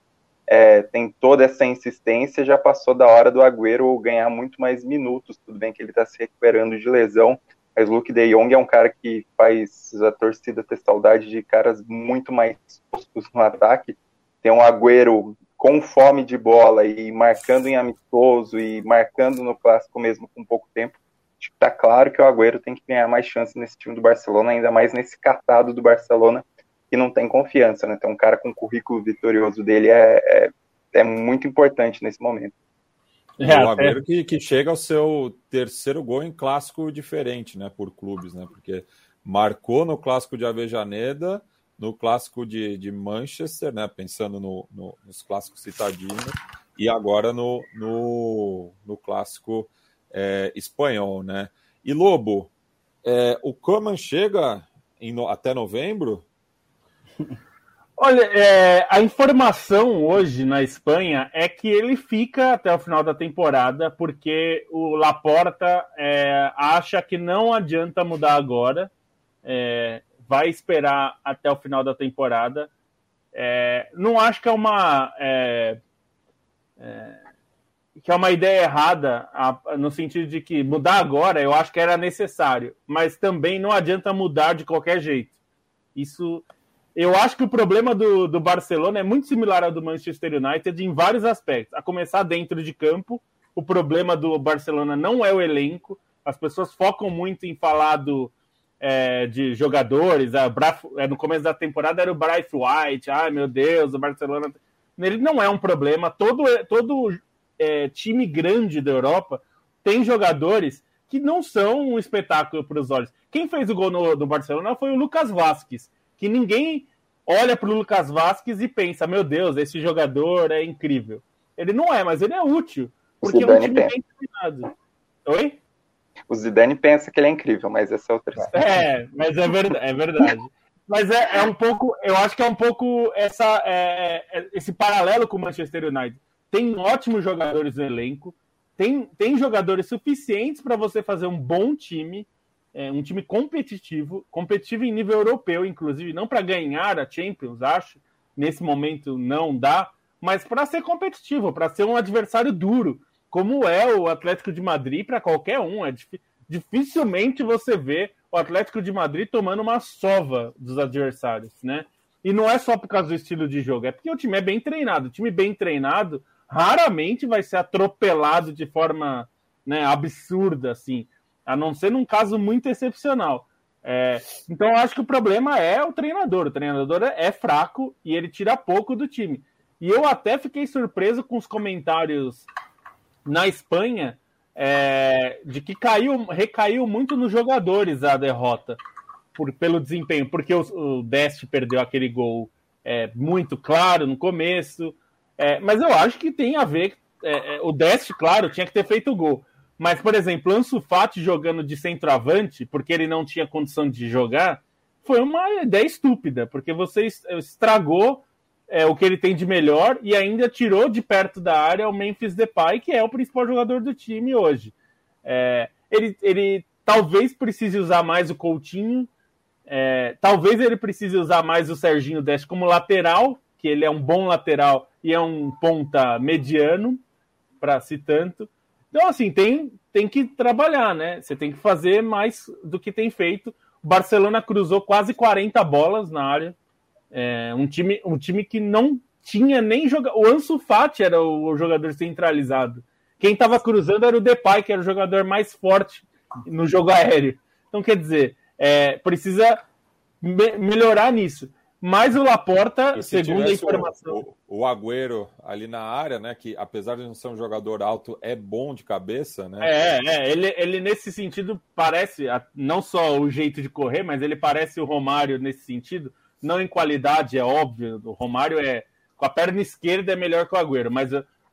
é, tem toda essa insistência, já passou da hora do Agüero ganhar muito mais minutos. Tudo bem que ele está se recuperando de lesão, mas Luke De Jong é um cara que faz a torcida ter saudade de caras muito mais postos no ataque. Tem um Agüero com fome de bola e marcando em amistoso e marcando no clássico mesmo com pouco tempo. Acho que tá claro que o Agüero tem que ganhar mais chance nesse time do Barcelona, ainda mais nesse catado do Barcelona que não tem confiança, né? Tem um cara com o currículo vitorioso dele é, é, é muito importante nesse momento. É, o Agüero que, que chega ao seu terceiro gol em clássico diferente, né, por clubes, né, porque marcou no clássico de Avejaneda, no clássico de, de Manchester, né, pensando no, no, nos clássicos citadinos, e agora no, no, no clássico é, espanhol, né. E Lobo, é, o Coman chega em, até novembro? Olha, é, a informação hoje na Espanha é que ele fica até o final da temporada, porque o Laporta é, acha que não adianta mudar agora, é, vai esperar até o final da temporada. É, não acho que é uma. É, é, que é uma ideia errada, no sentido de que mudar agora eu acho que era necessário, mas também não adianta mudar de qualquer jeito. Isso. Eu acho que o problema do, do Barcelona é muito similar ao do Manchester United em vários aspectos. A começar dentro de campo, o problema do Barcelona não é o elenco. As pessoas focam muito em falar do, é, de jogadores. A é, no começo da temporada era o Bryce White. Ai, meu Deus, o Barcelona. Ele não é um problema. Todo, todo é, time grande da Europa tem jogadores que não são um espetáculo para os olhos. Quem fez o gol no, do Barcelona foi o Lucas Vasquez, que ninguém olha para o Lucas Vasquez e pensa: meu Deus, esse jogador é incrível. Ele não é, mas ele é útil, porque é um time bem treinado. Oi? O Zidane pensa que ele é incrível, mas essa é outra história. É, mas é verdade. É verdade. mas é, é, um pouco, eu acho que é um pouco essa, é, é, esse paralelo com o Manchester United tem ótimos jogadores no elenco, tem, tem jogadores suficientes para você fazer um bom time, é, um time competitivo, competitivo em nível europeu, inclusive, não para ganhar a Champions, acho, nesse momento não dá, mas para ser competitivo, para ser um adversário duro, como é o Atlético de Madrid para qualquer um. É dificilmente você vê o Atlético de Madrid tomando uma sova dos adversários, né? E não é só por causa do estilo de jogo, é porque o time é bem treinado. O time bem treinado raramente vai ser atropelado de forma né, absurda, assim, a não ser num caso muito excepcional. É, então, eu acho que o problema é o treinador. O treinador é fraco e ele tira pouco do time. E eu até fiquei surpreso com os comentários na Espanha é, de que caiu, recaiu muito nos jogadores a derrota por, pelo desempenho, porque o, o Dest perdeu aquele gol é, muito claro no começo, é, mas eu acho que tem a ver. É, é, o Dest, claro, tinha que ter feito o gol. Mas, por exemplo, Ansu Fati jogando de centroavante, porque ele não tinha condição de jogar, foi uma ideia estúpida, porque você estragou é, o que ele tem de melhor e ainda tirou de perto da área o Memphis Depay, que é o principal jogador do time hoje. É, ele, ele talvez precise usar mais o Coutinho, é, talvez ele precise usar mais o Serginho Dest como lateral, que ele é um bom lateral e é um ponta mediano, para se tanto. Então, assim, tem, tem que trabalhar, né? Você tem que fazer mais do que tem feito. O Barcelona cruzou quase 40 bolas na área. É, um, time, um time que não tinha nem jogador. O Ansu Fati era o, jogador centralizado. Quem estava cruzando era o Depay, que era o jogador mais forte no jogo aéreo. Então, quer dizer, é, precisa me melhorar nisso. Mas o Laporta, segundo a informação. O, o, Agüero ali na área, né? Que apesar de não ser um jogador alto, é bom de cabeça, né? É, é. Ele, ele nesse sentido parece, não só o jeito de correr, mas ele parece o Romário nesse sentido. Não em qualidade, é óbvio. O Romário é. Com a perna esquerda é melhor que o Agüero, mas,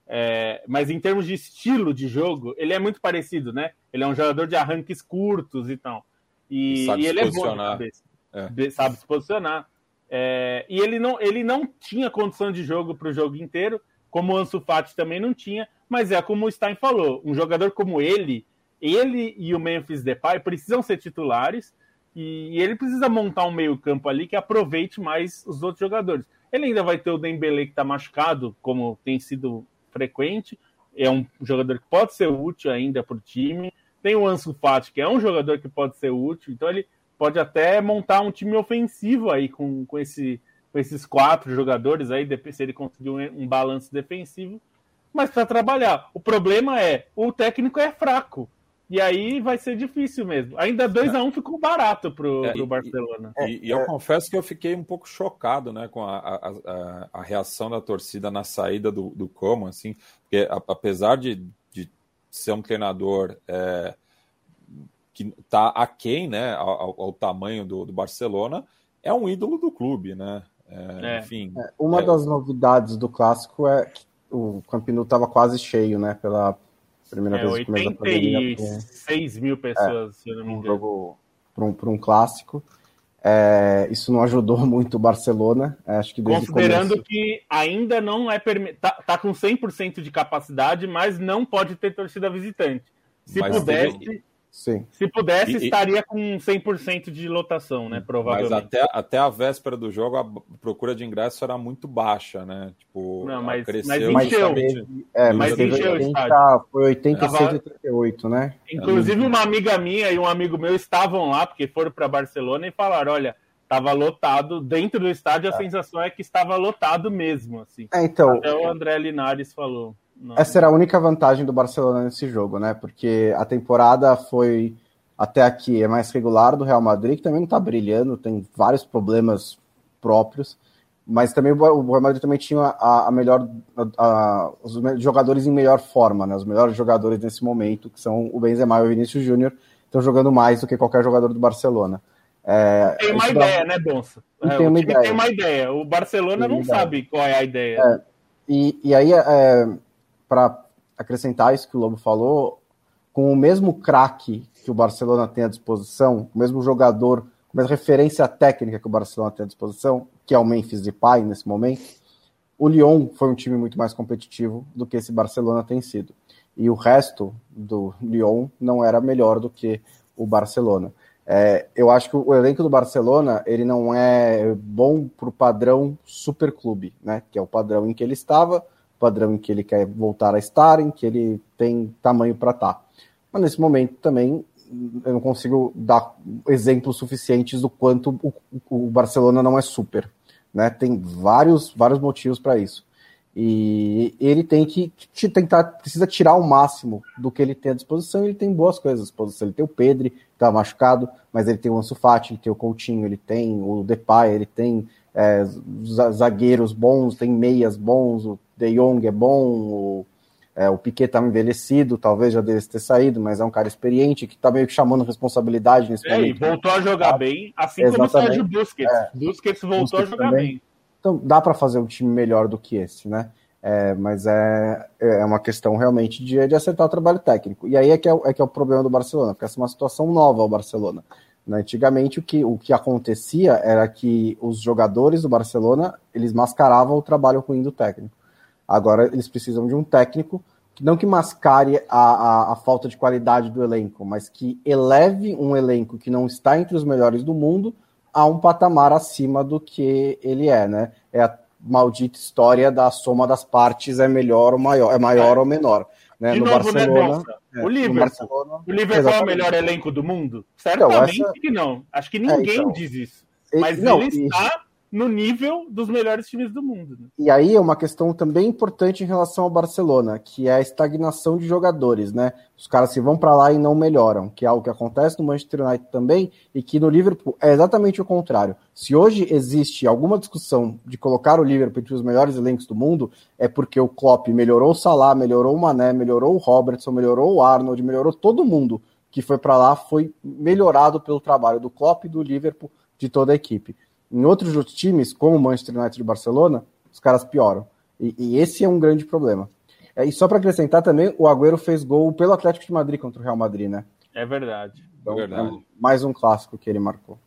é, mas em termos de estilo de jogo, ele é muito parecido, né? Ele é um jogador de arranques curtos e tal. E, e ele é bom de cabeça. É. Sabe se posicionar. É, e ele não, ele não tinha condição de jogo para o jogo inteiro, como o Ansu Fati também não tinha, mas é como o Stein falou, um jogador como ele, ele e o Memphis Depay precisam ser titulares e ele precisa montar um meio campo ali que aproveite mais os outros jogadores. Ele ainda vai ter o Dembele que está machucado, como tem sido frequente, é um jogador que pode ser útil ainda para o time. Tem o Ansu Fati, que é um jogador que pode ser útil, então ele pode até montar um time ofensivo aí com, com, esse, com esses quatro jogadores aí, se ele conseguir um, um balanço defensivo, mas para trabalhar. O problema é, o técnico é fraco. E aí vai ser difícil mesmo. Ainda 2 a 1 um ficou barato pro, é, pro Barcelona. E, e, e, eu confesso que eu fiquei um pouco chocado né, com a, a, a, a reação da torcida na saída do, do Como, assim, porque apesar de, de ser um treinador é, que está aquém né, ao, ao tamanho do, do, Barcelona, é um ídolo do clube, né? É, é. Enfim. É, uma é das novidades do clássico é que o Campinu estava quase cheio, né? Pela primeira é, vez que começou a pandemia. 86 mil pessoas, se eu não me engano. Um jogo para um, um clássico. É, isso não ajudou muito o Barcelona. É, acho que Considerando começo... que ainda não é permitido. Tá, tá com 100% de capacidade, mas não pode ter torcida visitante. Se mas pudesse, Sim. Se pudesse, E- estaria com 100% de lotação, né? Mas Provavelmente. até, até a véspera do jogo a procura de ingresso era muito baixa, né? Tipo, Não, mas- cresceu mas encheu. É, Mas mas encheu o 80, foi 86 Tava- e 88, né? Inclusive, uma amiga minha e um amigo meu estavam lá, porque foram para Barcelona e falaram: olha, estava lotado dentro do estádio, a sensação é que estava lotado mesmo. Assim. É, então, Até o André Linares falou. Não. Essa era a única vantagem do Barcelona nesse jogo, né? Porque a temporada foi até aqui é mais regular do Real Madrid, que também não tá brilhando, tem vários problemas próprios, mas também o Real Madrid também tinha a, a melhor a- a- os jogadores em melhor forma, né? Os melhores jogadores nesse momento, que são o Benzema e o Vinícius Júnior, estão jogando mais do que qualquer jogador do Barcelona. É, Tem uma isso dá- ideia, né, Bonsa? É, tem uma ideia. tem uma ideia. O Barcelona Tem não ideia. sabe qual é a ideia. E, e aí, é, para acrescentar isso que o Lobo falou, com o mesmo craque que o Barcelona tem à disposição, o mesmo jogador, com a mesma referência técnica que o Barcelona tem à disposição, que é o Memphis Depay nesse momento, o Lyon foi um time muito mais competitivo do que esse Barcelona tem sido. E o resto do Lyon não era melhor do que o Barcelona. É, eu acho que o elenco do Barcelona ele não é bom para o padrão superclube, né? Que é o padrão em que ele estava, padrão em que ele quer voltar a estar, em que ele tem tamanho para estar. Mas nesse momento também eu não consigo dar exemplos suficientes do quanto o, o Barcelona não é super, né? Tem vários vários motivos para isso. E ele tem que te- tentar, precisa tirar o máximo do que ele tem à disposição. Ele tem boas coisas à disposição. Ele tem o Pedri, que tá machucado, mas ele tem o Ansu Fati, ele tem o Coutinho, ele tem o Depay, ele tem é, za- zagueiros bons, tem meias bons, De Jong é bom, o, é, o Piquet tá envelhecido, talvez já devesse ter saído, mas é um cara experiente que tá meio que chamando responsabilidade nesse É, e momento. voltou a jogar bem, assim como o Exatamente. Sérgio Busquets. Busquets voltou Busquets a jogar também. bem. Então dá para fazer um time melhor do que esse, né? É, mas é, é uma questão realmente de, de acertar o trabalho técnico. E aí é que é, o- é que é o problema do Barcelona, porque essa é uma situação nova ao Barcelona. né? Antigamente o que, o que acontecia era que os jogadores do Barcelona eles mascaravam o trabalho ruim do técnico. Agora eles precisam de um técnico que não que mascare a, a, a falta de qualidade do elenco, mas que eleve um elenco que não está entre os melhores do mundo a um patamar acima do que ele é, né? É a maldita história da soma das partes é melhor ou maior, é maior ou menor, né? De no novo, né, Barcelona, Bonsa? é, o Liverpool. O Liverpool é o melhor elenco do mundo? Certamente essa- que não. Acho que ninguém então. diz isso. Mas não, ele está no nível dos melhores times do mundo. né? E aí é uma questão também importante em relação ao Barcelona, que é a estagnação de jogadores, né? Os caras se vão para lá e não melhoram, que é algo que acontece no Manchester United também e que no Liverpool é exatamente o contrário. Se hoje existe alguma discussão de colocar o Liverpool entre os melhores elencos do mundo, é porque o Klopp melhorou o Salah, melhorou o Mané, melhorou o Robertson, melhorou o Arnold, melhorou todo mundo que foi para lá foi melhorado pelo trabalho do Klopp e do Liverpool, de toda a equipe. Em outros times, como o Manchester United e o Barcelona, os caras pioram. E, e esse é um grande problema. É, e só para acrescentar também, o Agüero fez gol pelo Atlético de Madrid contra o Real Madrid, né? É verdade. Então, Verdade. é mais um clássico que ele marcou.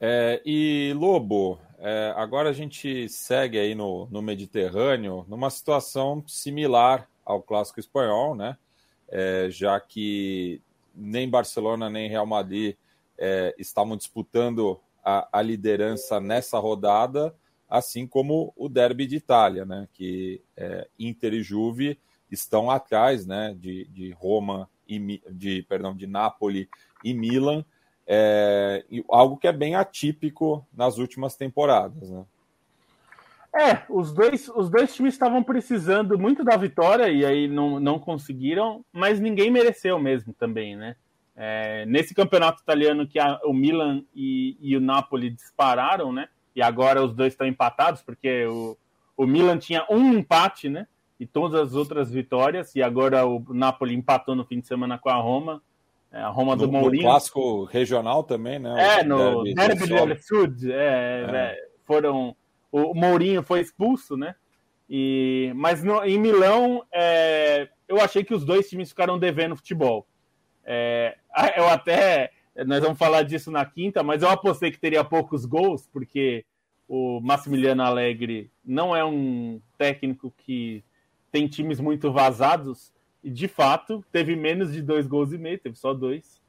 É, e Lobo, é, agora a gente segue aí no, no Mediterrâneo numa situação similar ao clássico espanhol, né? É, já que nem Barcelona nem Real Madrid é, estavam disputando a, a liderança nessa rodada, assim como o Derby de Itália, né? Que é, Inter e Juve estão atrás, né? De, de Roma e de perdão de Nápoles e Milan. É, algo que é bem atípico nas últimas temporadas. Né? É, os dois, os dois times estavam precisando muito da vitória e aí não, não conseguiram, mas ninguém mereceu mesmo também, né? É, nesse campeonato italiano que a- o Milan e, e o Napoli dispararam, né? E agora os dois estão empatados, porque o, o Milan tinha um empate, né? E todas as outras vitórias, e agora o Napoli empatou no fim de semana com a Roma, é, a Roma No, do no Mourinho. clássico regional também, né? É, no derby Derby do Sud, é, É. é, foram. O Mourinho foi expulso, né? E, mas no- em Milão, é, eu achei que os dois times ficaram devendo futebol. É, eu até. Nós vamos falar disso na quinta, mas eu apostei que teria poucos gols, porque o Massimiliano Alegre não é um técnico que tem times muito vazados. e de fato teve menos de dois gols e meio, teve só dois,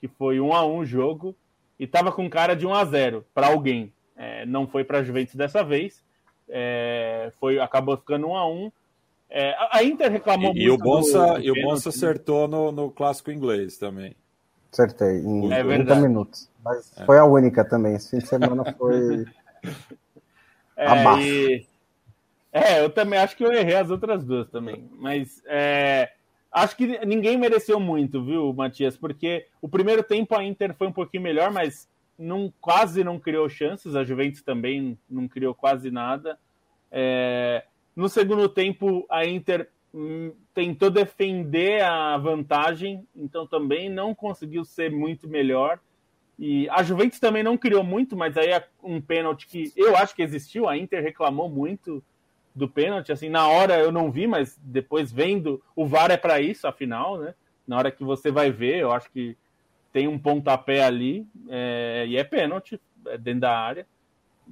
que foi um a um jogo, e estava com cara de 1 a 0 para alguém. É, não foi para a Juventus dessa vez, é, foi acabou ficando 1 a 1 é, a Inter reclamou e, muito. E o Bonsa, do, e o Bonsa acertou no, no clássico inglês também. Acertei, em é 30 minutos. Mas é. foi a única também. Esse fim de semana foi. é, a e... É, eu também acho que eu errei as outras duas também. Mas é, acho que ninguém mereceu muito, viu, Matias? Porque o primeiro tempo a Inter foi um pouquinho melhor, mas não, quase não criou chances. A Juventus também não criou quase nada. É, no segundo tempo, a Inter hum, tentou defender a vantagem, então também não conseguiu ser muito melhor. E a Juventus também não criou muito, mas aí é um pênalti que eu acho que existiu. A Inter reclamou muito do pênalti. Assim, na hora eu não vi, mas depois vendo, o VAR é para isso, afinal, né? Na hora que você vai ver, eu acho que tem um pontapé ali é, e é pênalti é dentro da área.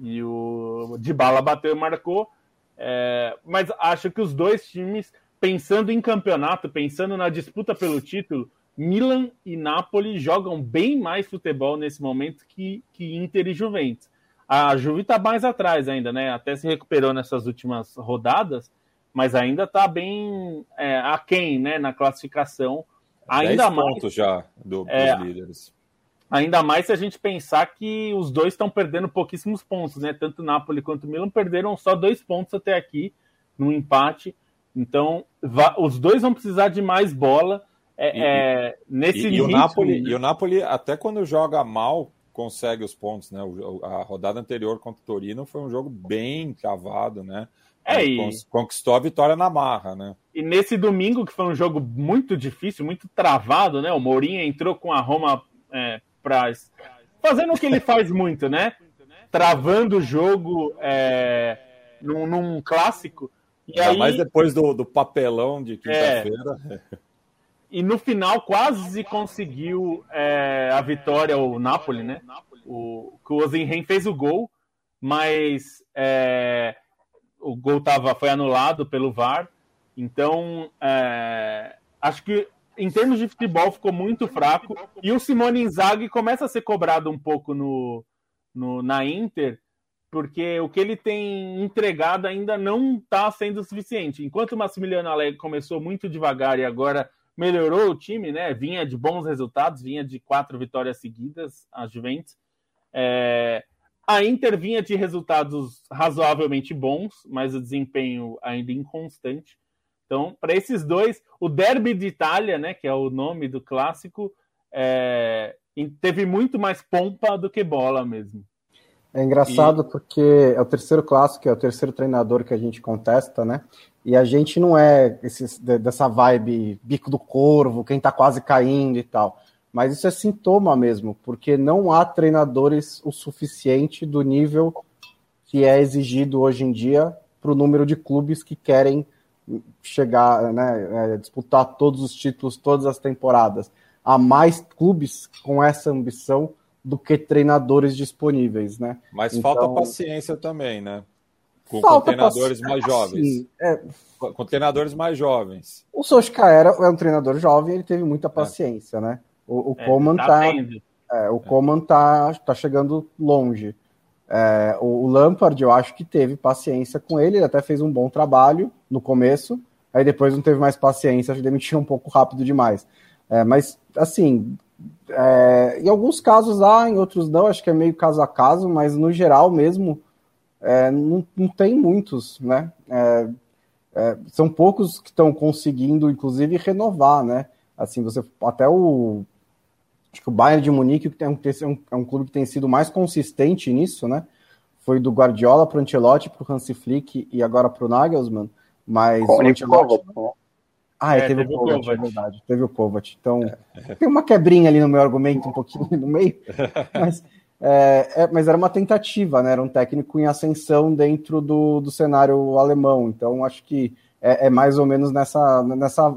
E o de bala bateu e marcou. É, mas acho que os dois times, pensando em campeonato, pensando na disputa pelo título, Milan e Napoli jogam bem mais futebol nesse momento que, que Inter e Juventus. A Juve está mais atrás ainda, né? Até se recuperou nessas últimas rodadas, mas ainda está bem é, aquém, né? Na classificação. Ainda mais pontos já do, é, dos líderes. Ainda mais se a gente pensar que os dois estão perdendo pouquíssimos pontos, né? Tanto Napoli quanto Milan perderam só dois pontos até aqui no empate. Então, os dois vão precisar de mais bola. É, e, é, nesse e, e o Napoli, e o Napoli, até quando joga mal, consegue os pontos, né? A rodada anterior contra o Torino foi um jogo bem travado, né? É, e... Conquistou a vitória na marra, né? E nesse domingo, que foi um jogo muito difícil, muito travado, né? O Mourinho entrou com a Roma é, para fazendo o que ele faz muito, né? Travando o jogo é, num, num clássico. E Ainda aí, mais depois do, do papelão de quinta-feira. É, e no final quase conseguiu é, a vitória o Napoli, né? O, o Ozenhen fez o gol, mas é, o gol tava, foi anulado pelo VAR. Então, é, acho que em termos de futebol ficou muito fraco. E o Simone Inzaghi começa a ser cobrado um pouco no, no na Inter, porque o que ele tem entregado ainda não está sendo suficiente. Enquanto o Massimiliano Allegri começou muito devagar e agora melhorou o time, né? Vinha de bons resultados, vinha de quatro vitórias seguidas, a Juventus. É... A Inter vinha de resultados razoavelmente bons, mas o desempenho ainda inconstante. Então, para esses dois, o Derby de Itália, né, que é o nome do clássico, é... teve muito mais pompa do que bola mesmo. É engraçado e... porque é o terceiro clássico, é o terceiro treinador que a gente contesta, né? E a gente não é dessa vibe bico do corvo, quem tá quase caindo e tal. Mas isso é sintoma mesmo, porque não há treinadores o suficiente do nível que é exigido hoje em dia para o número de clubes que querem chegar, né, é, disputar todos os títulos, todas as temporadas. Há mais clubes com essa ambição do que treinadores disponíveis, né? Mas então, falta paciência também, né? Com, com treinadores mais jovens. Assim, é... Com treinadores mais jovens. O Solskjaer é um treinador jovem, ele teve muita é. paciência, é. né? O, o é, Coman tá, tá é, o Coman tá, tá chegando longe. É, o, o, Lampard, eu acho que teve paciência com ele, ele até fez um bom trabalho no começo, aí depois não teve mais paciência, acho que demitiu um pouco rápido demais. É, mas, assim, é, em alguns casos há, em outros não, acho que é meio caso a caso, mas no geral mesmo, é, não, não tem muitos, né? É, é, são poucos que estão conseguindo, inclusive, renovar, né? Assim, você até o acho que o Bayern de Munique que tem um, é um clube que tem sido mais consistente nisso, né? Foi do Guardiola para o Ancelotti, para o Hansi Flick e agora para o Nagelsmann, mas o Ancelotti... Né? Ah, é, teve, teve, o Kovac, é verdade. Teve o Kovac. Então, é. tem uma quebrinha ali no meu argumento, um pouquinho no meio, mas é, é, mas era uma tentativa, né? Era um técnico em ascensão dentro do, do cenário alemão. Então, acho que é, é, mais ou menos nessa, nessa.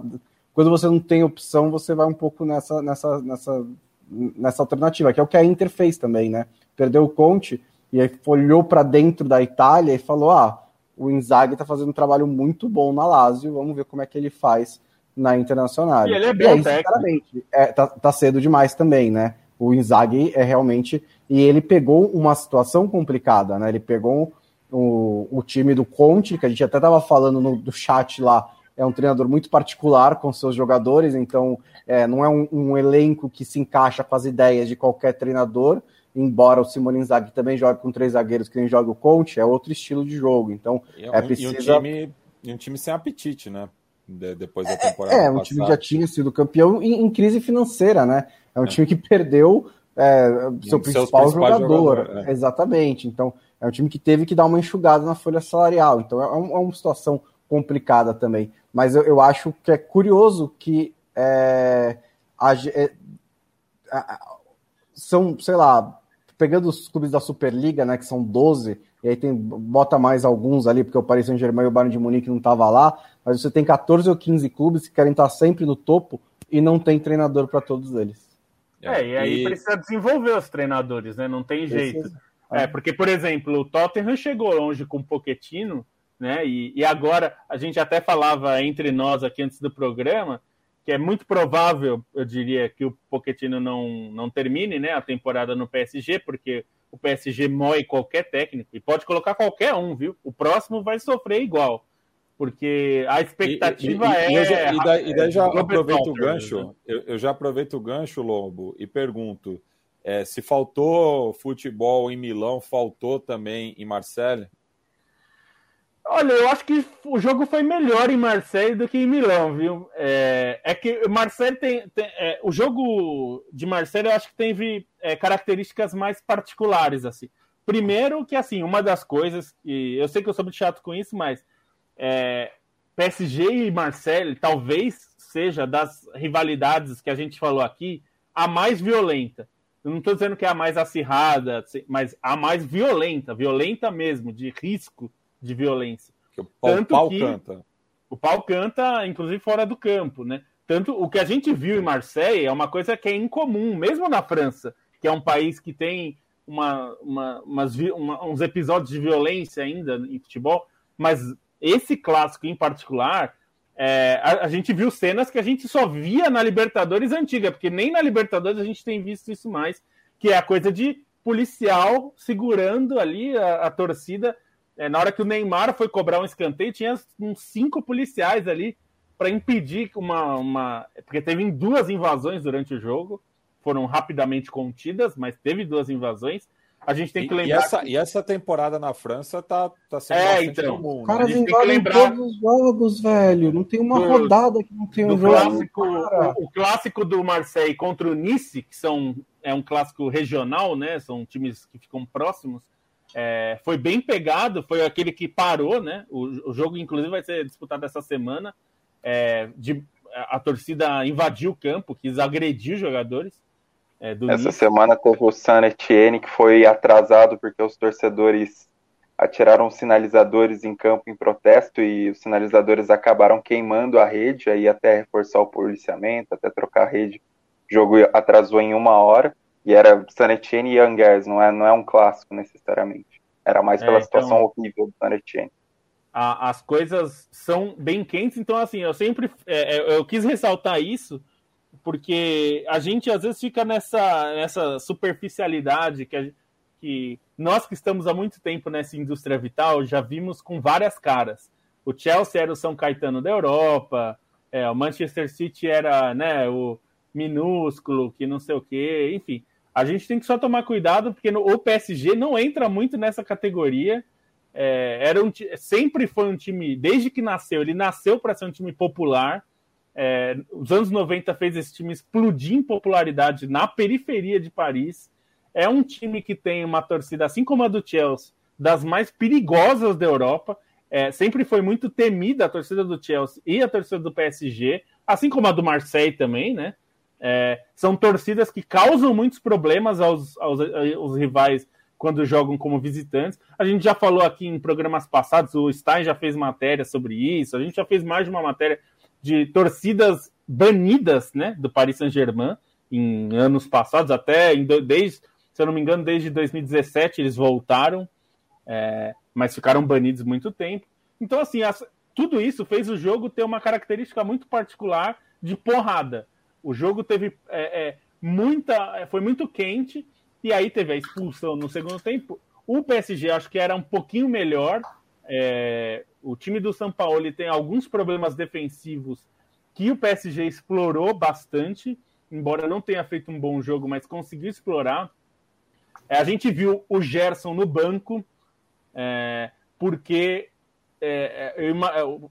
Quando você não tem opção, você vai um pouco nessa, nessa, nessa, nessa alternativa, que é o que a Inter fez também, né? Perdeu o Conte e aí olhou para dentro da Itália e falou: ah, o Inzaghi está fazendo um trabalho muito bom na Lazio, vamos ver como é que ele faz na Internacional. E ele é bem aí, sinceramente, é, tá, tá cedo demais também, né? O Inzaghi é realmente. E ele pegou uma situação complicada, né? Ele pegou o, o time do Conte, que a gente até estava falando no do chat lá, é um treinador muito particular com seus jogadores, então é, não é um, um, elenco que se encaixa com as ideias de qualquer treinador, embora o Simone Inzaghi também jogue com três zagueiros que nem joga o Conte, é outro estilo de jogo, então é, é preciso... E um time, um time sem apetite, né? De, depois da é, temporada É, é um time que já tinha sido campeão em, em crise financeira, né? É um é. time que perdeu é, seu principal jogador. Jogador é. Exatamente. Então, é um time que teve que dar uma enxugada na folha salarial. Então, é, um, é uma situação complicada também. Mas eu, eu, acho que é curioso que é, a, é, a, são, sei lá, pegando os clubes da Superliga, né, que são 12, e aí tem, bota mais alguns ali, porque o Paris Saint-Germain e o Bayern de Munique não estavam lá, mas você tem 14 ou 15 clubes que querem estar sempre no topo e não tem treinador para todos eles. É, e aí e... precisa desenvolver os treinadores, né? Não tem jeito. Precisa. É, porque, por exemplo, o Tottenham chegou longe com o Pochettino, né? E, e agora a gente até falava entre nós aqui antes do programa que é muito provável, eu diria, que o Pochettino não, não termine né, a temporada no PSG, porque o PSG moe qualquer técnico e pode colocar qualquer um, viu? O próximo vai sofrer igual. Porque a expectativa e, e, e, é. Já, e, daí, daí já aproveito o gancho, né? eu, eu, já aproveito o gancho, Lobo, e pergunto: é, se faltou futebol em Milão, faltou também em Marseille? Olha, eu acho que o jogo foi melhor em Marseille do que em Milão, viu? É, é que Marseille tem. tem é, o jogo de Marseille eu acho que teve é, características mais particulares, assim. Primeiro, que assim, uma das coisas, e eu sei que eu sou muito chato com isso, mas é, PSG e Marseille talvez seja das rivalidades que a gente falou aqui a mais violenta. Eu não estou dizendo que é a mais acirrada, mas a mais violenta, violenta mesmo, de risco de violência. O pau, Tanto pau que canta. O pau canta, inclusive, fora do campo, né? Tanto o que a gente viu em Marseille é uma coisa que é incomum, mesmo na França, que é um país que tem uma, uma, umas, uma, uns episódios de violência ainda em futebol, mas esse clássico em particular, é, a, a, gente viu cenas que a gente só via na Libertadores antiga, porque nem na Libertadores a gente tem visto isso mais, que é a coisa de policial segurando ali a, a torcida é, na hora que o Neymar foi cobrar um escanteio, tinha uns cinco policiais ali para impedir uma, uma. Porque teve duas invasões durante o jogo, foram rapidamente contidas, mas teve duas invasões. A gente tem que lembrar. E essa, que... e essa temporada na França tá, tá sendo é, então, comum. Né? Caras invadem lembrar... todos os jogos, velho. Não tem uma do, rodada que não tem um jogo. Clássico, o, o, clássico do Marseille contra o Nice, que são, é um clássico regional, né? São times que ficam próximos é, foi bem pegado, foi aquele que parou, né? O, o jogo, inclusive, vai ser disputado essa semana. É, de, a torcida invadiu o campo, quis agredir os jogadores. É, essa semana teve o San Etienne, que foi atrasado porque os torcedores atiraram sinalizadores em campo em protesto e os sinalizadores acabaram queimando a rede, aí até reforçar o policiamento, até trocar a rede. O jogo atrasou em uma hora. E era Sanetienne e Angers, não é, não é um clássico necessariamente. Era mais pela é, então, situação horrível do Sanetienne. As coisas são bem quentes, então assim, eu sempre é, é, eu quis ressaltar isso, porque a gente às vezes fica nessa, nessa superficialidade que, a, que nós que estamos há muito tempo nessa indústria vital já vimos com várias caras. O Chelsea era o São Caetano da Europa, é, o Manchester City era né, o minúsculo, que não sei o quê, enfim a gente tem que só tomar cuidado, porque no, o PSG não entra muito nessa categoria. É, era um, sempre foi um time, desde que nasceu, ele nasceu para ser um time popular. É, os anos 90 fez esse time explodir em popularidade na periferia de Paris. É um time que tem uma torcida, assim como a do Chelsea, das mais perigosas da Europa. É, sempre foi muito temida a torcida do Chelsea e a torcida do PSG, assim como a do Marseille também, né? É, são torcidas que causam muitos problemas aos, aos, aos, rivais quando jogam como visitantes. A gente já falou aqui em programas passados, o Stein já fez matéria sobre isso, a gente já fez mais de uma matéria de torcidas banidas né, do Paris Saint-Germain em anos passados, até em, desde, se eu não me engano, desde 2017 eles voltaram, é, mas ficaram banidos muito tempo. Então, assim, as, tudo isso fez o jogo ter uma característica muito particular de porrada. O jogo teve é, é, muita, é, foi muito quente e aí teve a expulsão no segundo tempo. O PSG acho que era um pouquinho melhor. É, o time do São Paulo tem alguns problemas defensivos que o PSG explorou bastante, embora não tenha feito um bom jogo, mas conseguiu explorar. É, a gente viu o Gerson no banco, é, porque é, é, eu,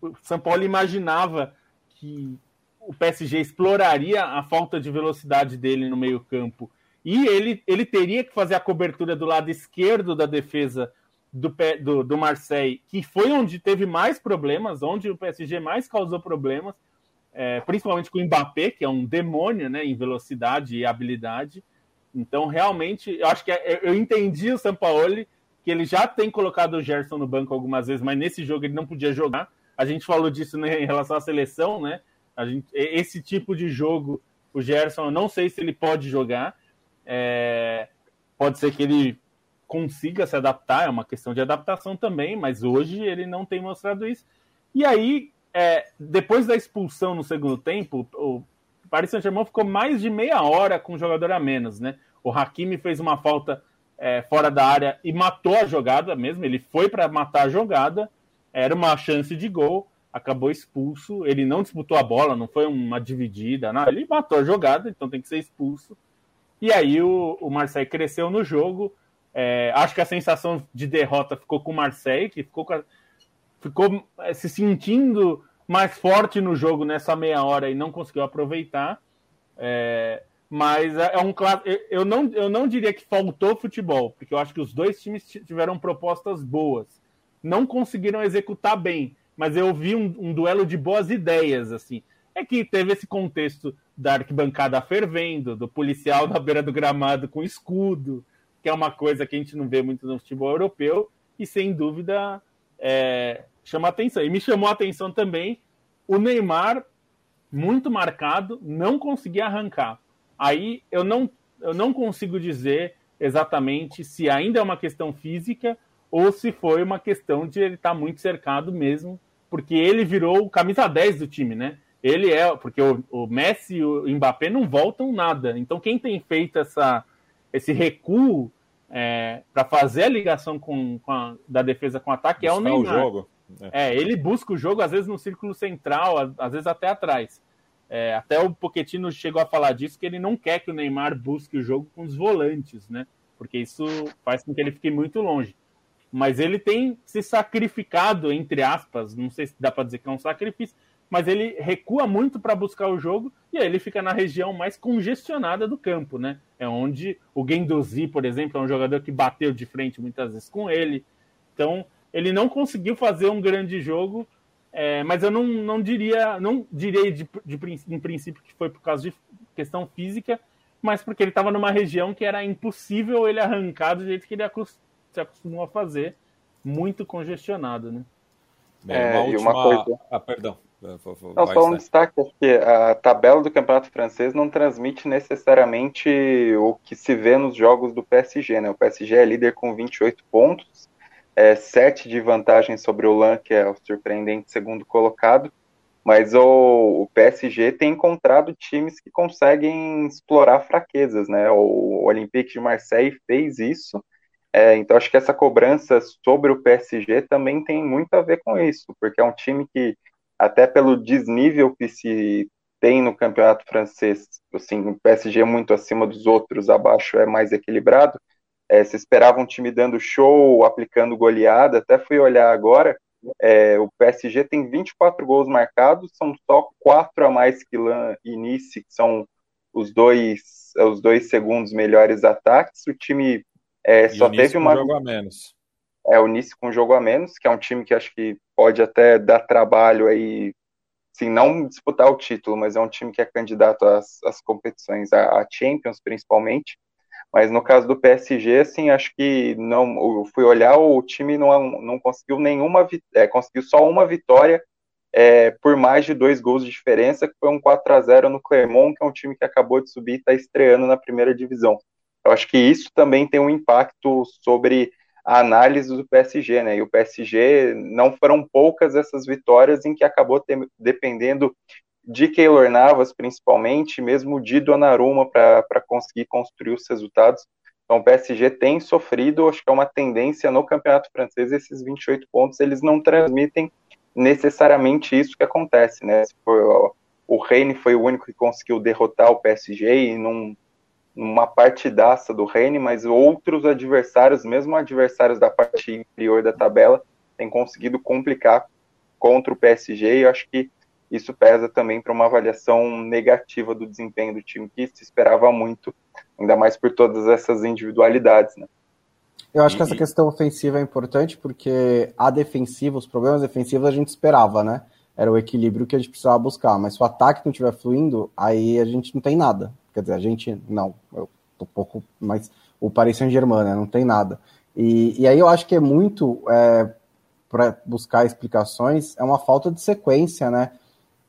o São Paulo imaginava que o PSG exploraria a falta de velocidade dele no meio-campo e ele, ele teria que fazer a cobertura do lado esquerdo da defesa do, do, do Marseille, que foi onde teve mais problemas, onde o PSG mais causou problemas, é, principalmente com o Mbappé, que é um demônio né, em velocidade e habilidade. Então, realmente, eu acho que é, eu entendi o Sampaoli que ele já tem colocado o Gerson no banco algumas vezes, mas nesse jogo ele não podia jogar. A gente falou disso né, em relação à seleção, né? Gente, esse tipo de jogo, o Gerson, eu não sei se ele pode jogar. É, pode ser que ele consiga se adaptar, é uma questão de adaptação também, mas hoje ele não tem mostrado isso. E aí, é, depois da expulsão no segundo tempo, o Paris Saint-Germain ficou mais de meia hora com o jogador a menos, né? O Hakimi fez uma falta é, fora da área e matou a jogada mesmo. Ele foi para matar a jogada, era uma chance de gol, acabou expulso. Ele não disputou a bola, não foi uma dividida, não. ele matou a jogada, então tem que ser expulso. E aí o, o Marseille cresceu no jogo. É, acho que a sensação de derrota ficou com o Marseille, que ficou, ficou é, se sentindo mais forte no jogo nessa meia hora e não conseguiu aproveitar. É, mas é, é um claro. Eu não, eu não diria que faltou futebol, porque eu acho que os dois times tiveram propostas boas. Não conseguiram executar bem, mas eu vi um, um duelo de boas ideias, assim. É que teve esse contexto da arquibancada fervendo, do policial na beira do gramado com escudo, que é uma coisa que a gente não vê muito no futebol europeu, e sem dúvida é, chama atenção. E me chamou a atenção também o Neymar, muito marcado, não conseguia arrancar. Aí eu não, eu não consigo dizer exatamente se ainda é uma questão física ou se foi uma questão de ele estar tá muito cercado mesmo, porque ele virou o camisa 10 do time, né? Ele é, porque o, o Messi e o Mbappé não voltam nada. Então quem tem feito essa, esse recuo é, para fazer a ligação com, com a, da defesa com o ataque Buscar é o Neymar. O jogo. É. é. ele busca o jogo às vezes no círculo central, às vezes até atrás. É, até o Pochettino chegou a falar disso, que ele não quer que o Neymar busque o jogo com os volantes, né? Porque isso faz com que ele fique muito longe. Mas ele tem se sacrificado, entre aspas, não sei se dá para dizer que é um sacrifício, mas ele recua muito para buscar o jogo e aí ele fica na região mais congestionada do campo, né? É onde o Guendouzi, por exemplo, é um jogador que bateu de frente muitas vezes com ele. Então, ele não conseguiu fazer um grande jogo é, mas eu não, não diria, não diria de, de, em princípio que foi por causa de questão física, mas porque ele estava numa região que era impossível ele arrancar do jeito que ele se acostumou a fazer, muito congestionado, né? É, uma última... uma coisa... Ah, perdão. Não, só um destaque, é que a tabela do Campeonato Francês não transmite necessariamente o que se vê nos jogos do PSG, né? O PSG é líder com 28 pontos, é, sete de vantagem sobre o LAN, que é o surpreendente segundo colocado, mas o, o, PSG tem encontrado times que conseguem explorar fraquezas, né? O Olympique de Marseille fez isso, é, então acho que essa cobrança sobre o PSG também tem muito a ver com isso, porque é um time que, até pelo desnível que se tem no campeonato francês, assim, o PSG é muito acima dos outros, abaixo é mais equilibrado, é, se esperava um time dando show, aplicando goleada, até fui olhar agora, é, o PSG tem 24 gols marcados, são só quatro a mais que Lan e Nice, que são os dois, os dois segundos melhores ataques. O time é, só teve uma. jogo a menos. É, o Nice com jogo a menos, que é um time que acho que pode até dar trabalho aí, sim, não disputar o título, mas é um time que é candidato às, às competições, a, a Champions principalmente. Mas no caso do PSG, assim, acho que não. Eu fui olhar, o time não, não conseguiu nenhuma. É, conseguiu só uma vitória é, por mais de dois gols de diferença, que foi um 4 a 0 no Clermont, que é um time que acabou de subir e está estreando na primeira divisão. Eu acho que isso também tem um impacto sobre a análise do PSG, né? E o PSG não foram poucas essas vitórias em que acabou ter, dependendo de Keylor Navas, principalmente, mesmo de Donnarumma para conseguir construir os resultados. Então o PSG tem sofrido, acho que é uma tendência no campeonato francês, esses 28 pontos, eles não transmitem necessariamente isso que acontece, né? O Reine foi o único que conseguiu derrotar o PSG e num, numa partidaça do Reine, mas outros adversários, mesmo adversários da parte inferior da tabela, têm conseguido complicar contra o PSG e eu acho que isso pesa também para uma avaliação negativa do desempenho do time, que se esperava muito, ainda mais por todas essas individualidades. Né? Eu acho que essa questão ofensiva é importante porque a defensiva, os problemas defensivos a gente esperava, né? Era o equilíbrio que a gente precisava buscar. Mas se o ataque não estiver fluindo, aí a gente não tem nada. Quer dizer, a gente não. Eu tô pouco mais. O Paris Saint-Germain, né? Não tem nada. E, e aí eu acho que é muito. É, para buscar explicações, é uma falta de sequência, né?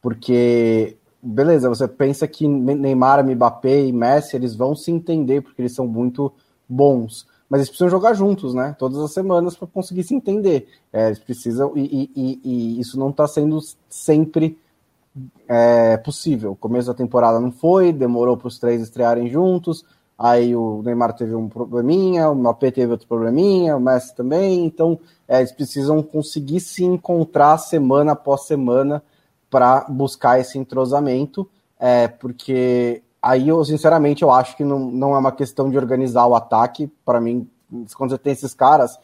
Porque, beleza, você pensa que Neymar, Mbappé e Messi, eles vão se entender porque eles são muito bons. Mas eles precisam jogar juntos, né? Todas as semanas para conseguir se entender. É, eles precisam, e, e, e isso não está sendo sempre é, possível. O começo da temporada não foi, demorou para os três estrearem juntos. Aí o Neymar teve um probleminha, o Mbappé teve outro probleminha, o Messi também. Então, é, eles precisam conseguir se encontrar semana após semana para buscar esse entrosamento, é, porque aí eu, sinceramente, eu acho que não, não é uma questão de organizar o ataque. Para mim, quando você tem esses caras,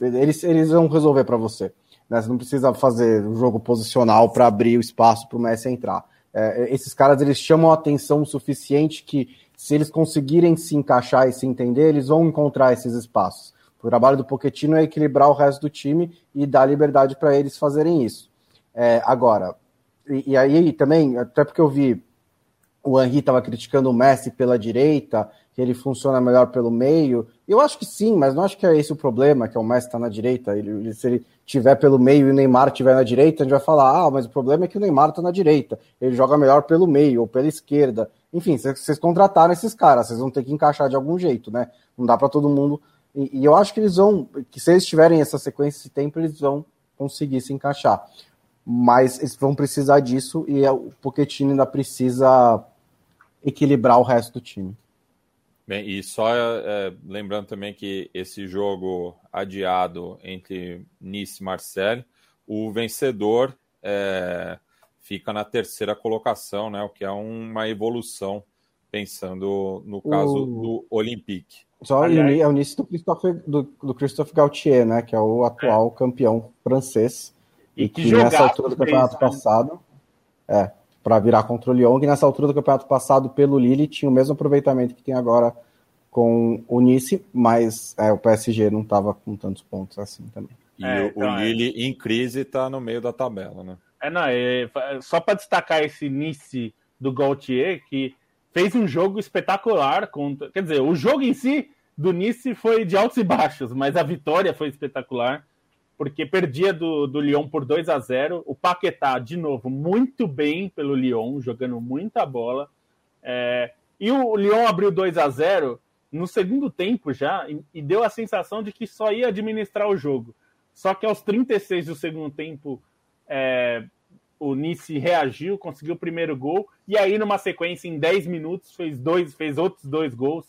eles, eles vão resolver para você. Né? Você não precisa fazer um jogo posicional para abrir o espaço para o Messi entrar. É, esses caras eles chamam a atenção o suficiente que, se eles conseguirem se encaixar e se entender, eles vão encontrar esses espaços. O trabalho do Pochettino é equilibrar o resto do time e dar liberdade para eles fazerem isso. É, agora, e, e, aí também, até porque eu vi o Henri estava criticando o Messi pela direita, que ele funciona melhor pelo meio. Eu acho que sim, mas não acho que é esse o problema, que é o Messi está na direita. Ele, se ele tiver pelo meio e o Neymar estiver na direita, a gente vai falar, ah, mas o problema é que o Neymar está na direita. Ele joga melhor pelo meio ou pela esquerda. Enfim, vocês contrataram esses caras, vocês vão ter que encaixar de algum jeito, né? Não dá para todo mundo. E, e, eu acho que eles vão, que se eles tiverem essa sequência de tempo, eles vão conseguir se encaixar mas eles vão precisar disso e é o Pochettino ainda precisa equilibrar o resto do time. Bem, e só é, lembrando também que esse jogo adiado entre Nice e Marseille, o vencedor é, fica na terceira colocação, né, o que é uma evolução pensando no caso o... do Olympique. Só Aliás... é o Nice do Christophe, do, do Christophe Gautier, né, que é o atual é. campeão francês. E, que, que nessa altura do campeonato fez, né? passado, é, para virar contra o Lyon, que nessa altura do campeonato passado, pelo Lille, tinha o mesmo aproveitamento que tem agora com o Nice, mas é, o PSG não estava com tantos pontos assim também. E é, o, então, o é. Lille é. em crise está no meio da tabela, né? É, não, é, só para destacar esse Nice do Gaultier, que fez um jogo espetacular contra. Quer dizer, o jogo em si do Nice foi de altos e baixos, mas a vitória foi espetacular porque perdia do, do Lyon por 2 a 0 O Paquetá, de novo, muito bem pelo Lyon, jogando muita bola. É, e o Lyon abriu 2 a 0 no segundo tempo já e, e, deu a sensação de que só ia administrar o jogo. Só que aos 36 do segundo tempo, é, o Nice reagiu, conseguiu o primeiro gol, e aí numa sequência em 10 minutos fez dois, fez outros dois gols,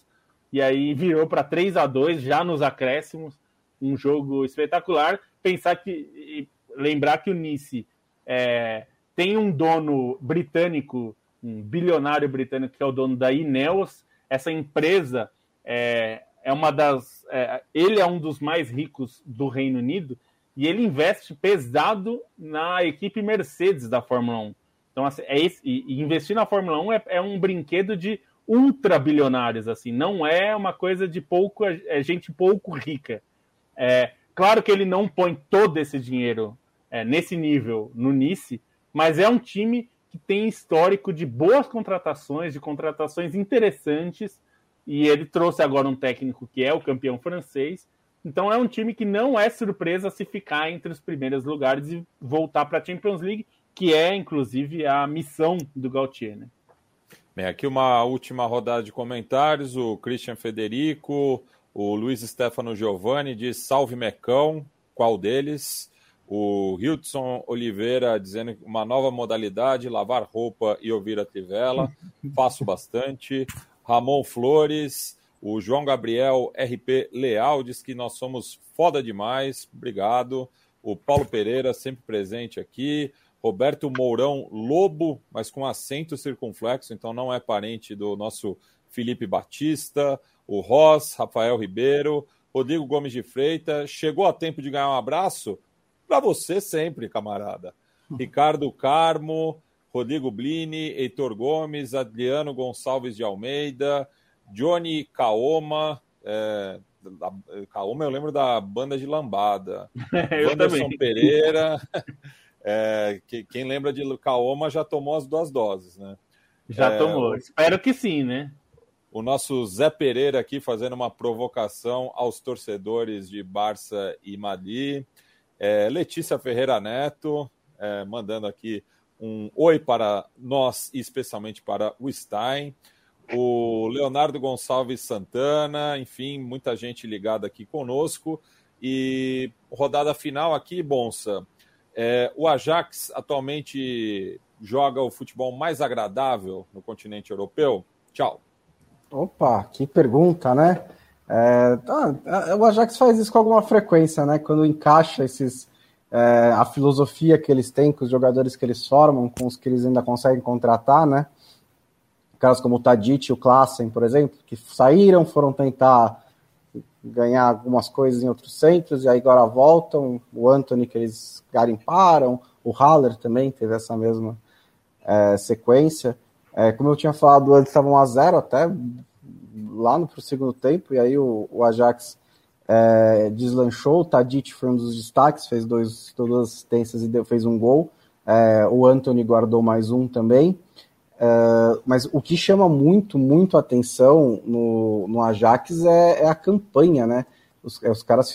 e aí virou para 3 a 2 já nos acréscimos, um jogo espetacular pensar que. lembrar que o Nice é, tem um dono britânico, um bilionário britânico que é o dono da Ineos. Essa empresa é, é uma das. É, ele é um dos mais ricos do Reino Unido e ele investe pesado na equipe Mercedes da Fórmula 1. Então, assim, é esse, e investir na Fórmula 1 é, é um brinquedo de ultra bilionários, assim, não é uma coisa de pouco, é gente pouco rica. É, Claro que ele não põe todo esse dinheiro é, nesse nível no Nice, mas é um time que tem histórico de boas contratações, de contratações interessantes, e ele trouxe agora um técnico que é o campeão francês. Então é um time que não é surpresa se ficar entre os primeiros lugares e voltar para a Champions League, que é inclusive a missão do Gautier. Né? Bem, aqui uma última rodada de comentários. O Christian Federico O Luiz Stefano Giovanni diz: Salve Mecão, qual deles? O Hildson Oliveira dizendo uma nova modalidade, lavar roupa e ouvir a Trivela. Faço bastante. Ramon Flores, o João Gabriel RP Leal diz que nós somos foda demais. Obrigado. O Paulo Pereira, sempre presente aqui. Roberto Mourão Lobo, mas com acento circunflexo, então não é parente do nosso Felipe Batista o Ross, Rafael Ribeiro, Rodrigo Gomes de Freitas. Chegou a tempo de ganhar um abraço? Para você sempre, camarada. Ricardo Carmo, Rodrigo Blini, Heitor Gomes, Adriano Gonçalves de Almeida, Johnny Kaoma. É, Kaoma eu lembro da banda de lambada. Anderson Pereira. É, que, quem lembra de Kaoma já tomou as duas doses, né? Já é, tomou. Espero que sim, né? O nosso Zé Pereira aqui fazendo uma provocação aos torcedores de Barça e Madrid. É, Letícia Ferreira Neto é, mandando aqui um oi para nós e especialmente para o Stein. O Leonardo Gonçalves Santana, enfim, muita gente ligada aqui conosco. E rodada final aqui, Bonsa. É, o Ajax atualmente joga o futebol mais agradável no continente europeu? Tchau. Opa, que pergunta, né? É, ah, o Ajax faz isso com alguma frequência, né? Quando encaixa esses é, a filosofia que eles têm com os jogadores que eles formam, com os que eles ainda conseguem contratar, né? Casos como o Tadic e o Klassen, por exemplo, que saíram, foram tentar ganhar algumas coisas em outros centros e aí agora voltam. O Anthony que eles garimparam, o Haller também teve essa mesma é, sequência. É, como eu tinha falado antes, estavam a zero até lá no segundo tempo, e aí o, o Ajax é, deslanchou, o Tadic foi um dos destaques, fez dois, duas assistências e deu, fez um gol. É, o Anthony guardou mais um também. É, mas o que chama muito, muito atenção no, no Ajax é, é a campanha, né? Os, é, os caras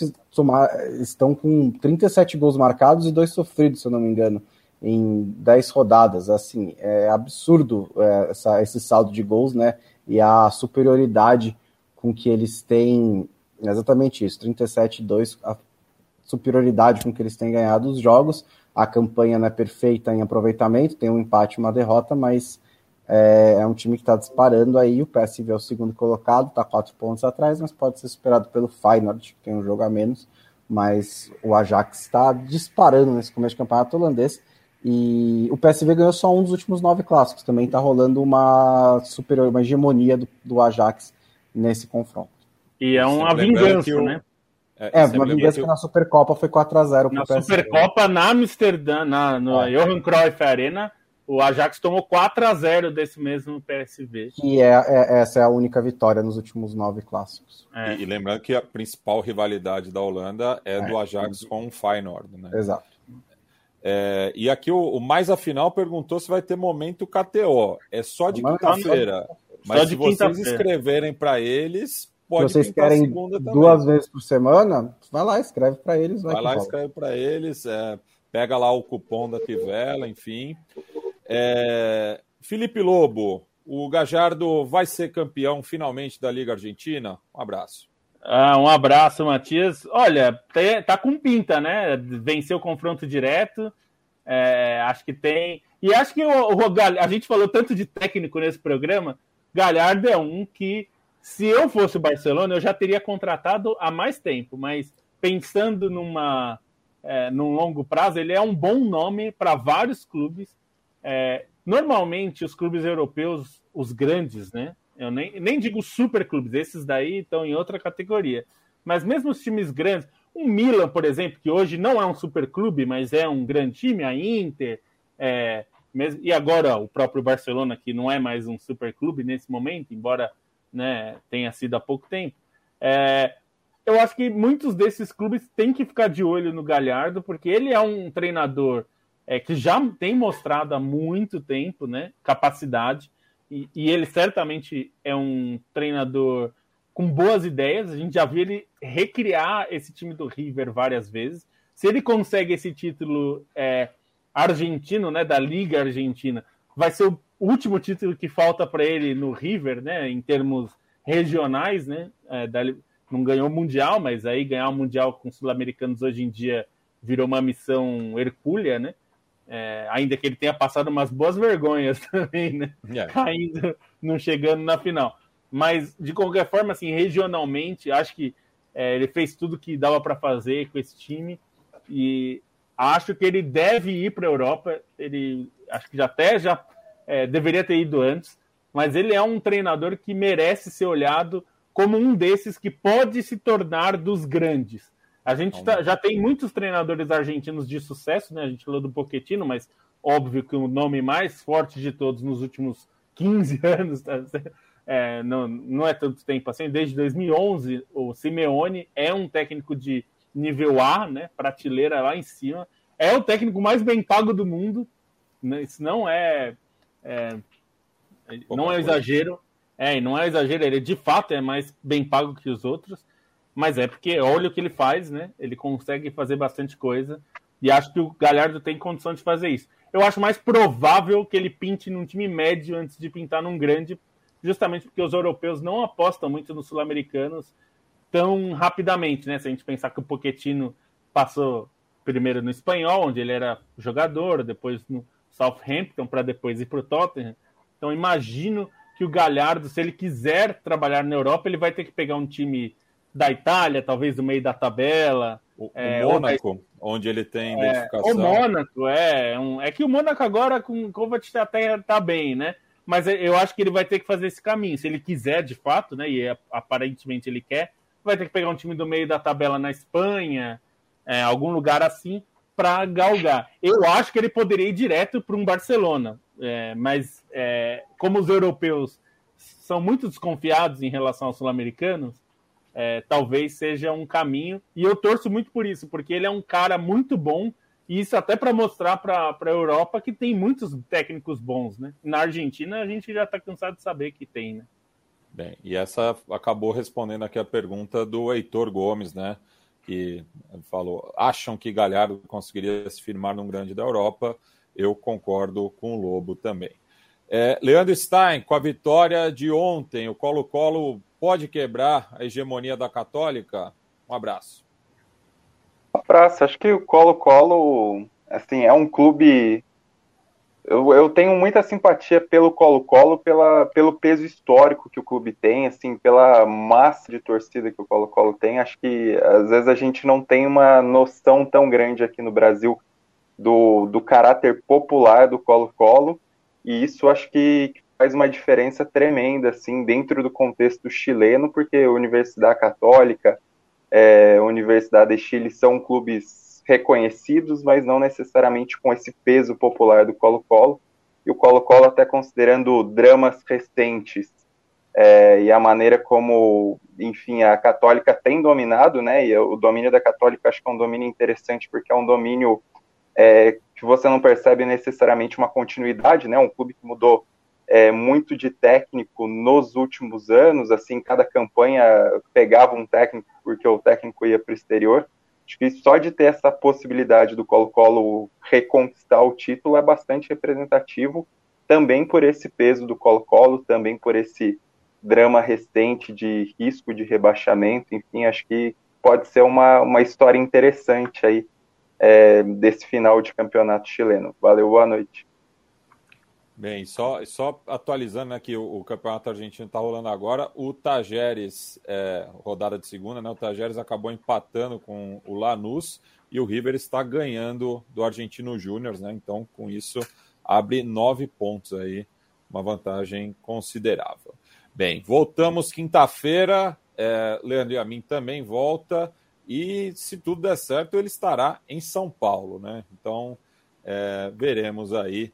estão com 37 gols marcados e dois sofridos, se eu não me engano em 10 rodadas. Assim, é absurdo é, essa, esse saldo de gols, né? E a superioridade com que eles têm, exatamente isso, 37-2, a superioridade com que eles têm ganhado os jogos. A campanha não é perfeita em aproveitamento, tem um empate uma derrota, mas é, é um time que está disparando aí. O PSV é o segundo colocado, está quatro pontos atrás, mas pode ser superado pelo Feyenoord, que tem um jogo a menos. Mas o Ajax está disparando nesse começo de campeonato holandês. E o PSV ganhou só um dos últimos nove clássicos. Também está rolando uma superior, uma hegemonia do, do, Ajax nesse confronto. E é uma vingança, o... né? É, é uma vingança que, na Supercopa foi 4x0 Na Supercopa, na Amsterdã, na, no é. Johan Cruyff Arena, o Ajax tomou 4x0 desse mesmo PSV. Que é, é, essa é a única vitória nos últimos nove clássicos. É. E, e, lembrando que a principal rivalidade da Holanda é, do é. Ajax com o Feyenoord, né? Exato. É, e aqui o, o, mais afinal perguntou se vai ter momento KTO. É só de quinta-feira. Mas de se vocês escreverem para eles, pode vocês querem duas vezes por semana, vai lá, escreve para eles. Vai, vai lá, escreve para eles. É, pega lá o cupom da Tivela, enfim. É, Felipe Lobo, o Gajardo vai ser campeão finalmente da Liga Argentina? Um abraço. Ah, um abraço, Matias. Olha, tá, tá com pinta, né? Venceu o confronto direto. É, acho que tem. E acho que o, o, a gente falou tanto de técnico nesse programa. Galhardo é um que, se eu fosse o Barcelona, eu já teria contratado há mais tempo. Mas pensando numa, é, num longo prazo, ele é um bom nome para vários clubes. É, normalmente, os clubes europeus, os grandes, né? Eu nem, nem digo super clubes, esses daí estão em outra categoria. Mas mesmo os times grandes, o Milan, por exemplo, que hoje não é um super clube, mas é um grande time, a Inter, é, mesmo, e agora o próprio Barcelona, que não é mais um super clube nesse momento, embora né, tenha sido há pouco tempo. É, eu acho que muitos desses clubes têm que ficar de olho no Galhardo, porque ele é um treinador é, que já tem mostrado há muito tempo né, capacidade e, e, ele certamente é um treinador com boas ideias. A gente já viu ele recriar esse time do River várias vezes. Se ele consegue esse título é, argentino, né, da Liga Argentina, vai ser o último título que falta para ele no River, né, em termos regionais, né, é, da, não ganhou o Mundial, mas aí ganhar o Mundial com sul-americanos hoje em dia virou uma missão hercúlea, né? É, ainda que ele tenha passado umas boas vergonhas também, né? Yeah. É. Ainda não chegando na final. Mas, de qualquer forma, assim, regionalmente, acho que é, ele fez tudo que dava para fazer com esse time e acho que ele deve ir para a Europa. Ele acho que já até já é, deveria ter ido antes, mas ele é um treinador que merece ser olhado como um desses que pode se tornar dos grandes. A gente tá, já tem muitos treinadores argentinos de sucesso, né? A gente falou do Pochettino, mas óbvio que o nome mais forte de todos nos últimos 15 anos, tá? é, não, não é tanto tempo assim, desde 2011, o Simeone é um técnico de nível A, né? Prateleira lá em cima. É o técnico mais bem pago do mundo. Né? Isso não é, é não é exagero. É, não é exagero, ele de fato é mais bem pago que os outros, mas é porque olha o que ele faz, né? Ele consegue fazer bastante coisa e acho que o Galhardo tem condição de fazer isso. Eu acho mais provável que ele pinte num time médio antes de pintar num grande, justamente porque os europeus não apostam muito nos sul-americanos tão rapidamente, né? Se a gente pensar que o Pochettino passou primeiro no espanhol, onde ele era jogador, depois no Southampton, para depois ir para o Tottenham. Então imagino que o Galhardo, se ele quiser trabalhar na Europa, ele vai ter que pegar um time da Itália, talvez do meio da tabela. O, é, o Mônaco, onde ele tem é, identificação. O Mônaco, é. é um, é que o Mônaco agora com o Kovac até tá bem, né? Mas eu acho que ele vai ter que fazer esse caminho. Se ele quiser, de fato, né? E aparentemente ele quer, vai ter que pegar um time do meio da tabela na Espanha, é, algum lugar assim, para galgar. Eu acho que ele poderia ir direto para um Barcelona. É, mas é, como os europeus são muito desconfiados em relação aos sul-americanos, é, talvez seja um caminho. E eu torço muito por isso, porque ele é um cara muito bom. E isso até para mostrar para a Europa que tem muitos técnicos bons, né? Na Argentina a gente já está cansado de saber que tem, né? Bem, e essa acabou respondendo aqui a pergunta do Heitor Gomes, né? Que falou: acham que Galhardo conseguiria se firmar num grande da Europa? eu concordo com o Lobo também. É, Leandro Stein, com a vitória de ontem, o Colo-Colo pode quebrar a hegemonia da Católica? Um abraço. Um abraço. Acho que o Colo-Colo assim, é um clube. Eu, eu tenho muita simpatia pelo Colo-Colo, pelo peso histórico que o clube tem, assim, pela massa de torcida que o Colo-Colo tem. Acho que às vezes a gente não tem uma noção tão grande aqui no Brasil do, do caráter popular do Colo-Colo, e isso acho que faz uma diferença tremenda, assim, dentro do contexto chileno, porque a Universidade Católica, é, Universidade de Chile são clubes reconhecidos, mas não necessariamente com esse peso popular do Colo-Colo, e o Colo-Colo até considerando dramas recentes é, e a maneira como, enfim, a Católica tem dominado, né, e o domínio da Católica acho que é um domínio interessante, porque é um domínio é, que você não percebe necessariamente uma continuidade, né? Um clube que mudou é, muito de técnico nos últimos anos, assim, cada campanha pegava um técnico porque o técnico ia para o exterior. Acho que só de ter essa possibilidade do Colo-Colo reconquistar o título é bastante representativo, também por esse peso do Colo-Colo, também por esse drama recente de risco de rebaixamento, enfim, acho que pode ser uma, uma história interessante aí é, desse final de campeonato chileno. Valeu, boa noite. Bem, só, só atualizando aqui, né, o, o, campeonato argentino está rolando agora. O Tajeres, é, rodada de segunda, né? O Tajeres acabou empatando com o Lanús e o River está ganhando do Argentino Júnior, né? Então, com isso, abre nove pontos aí, uma vantagem considerável. Bem, voltamos quinta-feira. É, Leandro e a mim também volta. E se tudo der certo, ele estará em São Paulo, né? Então é, veremos aí.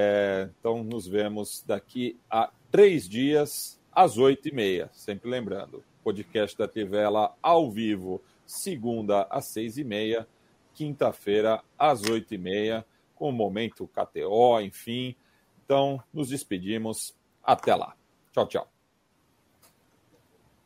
É, então nos vemos daqui a três dias às oito e meia. Sempre lembrando, podcast da Tivela ao vivo, segunda às seis e meia, quinta-feira às oito e meia, com o momento KTO, enfim. Então nos despedimos. Até lá. Tchau, tchau.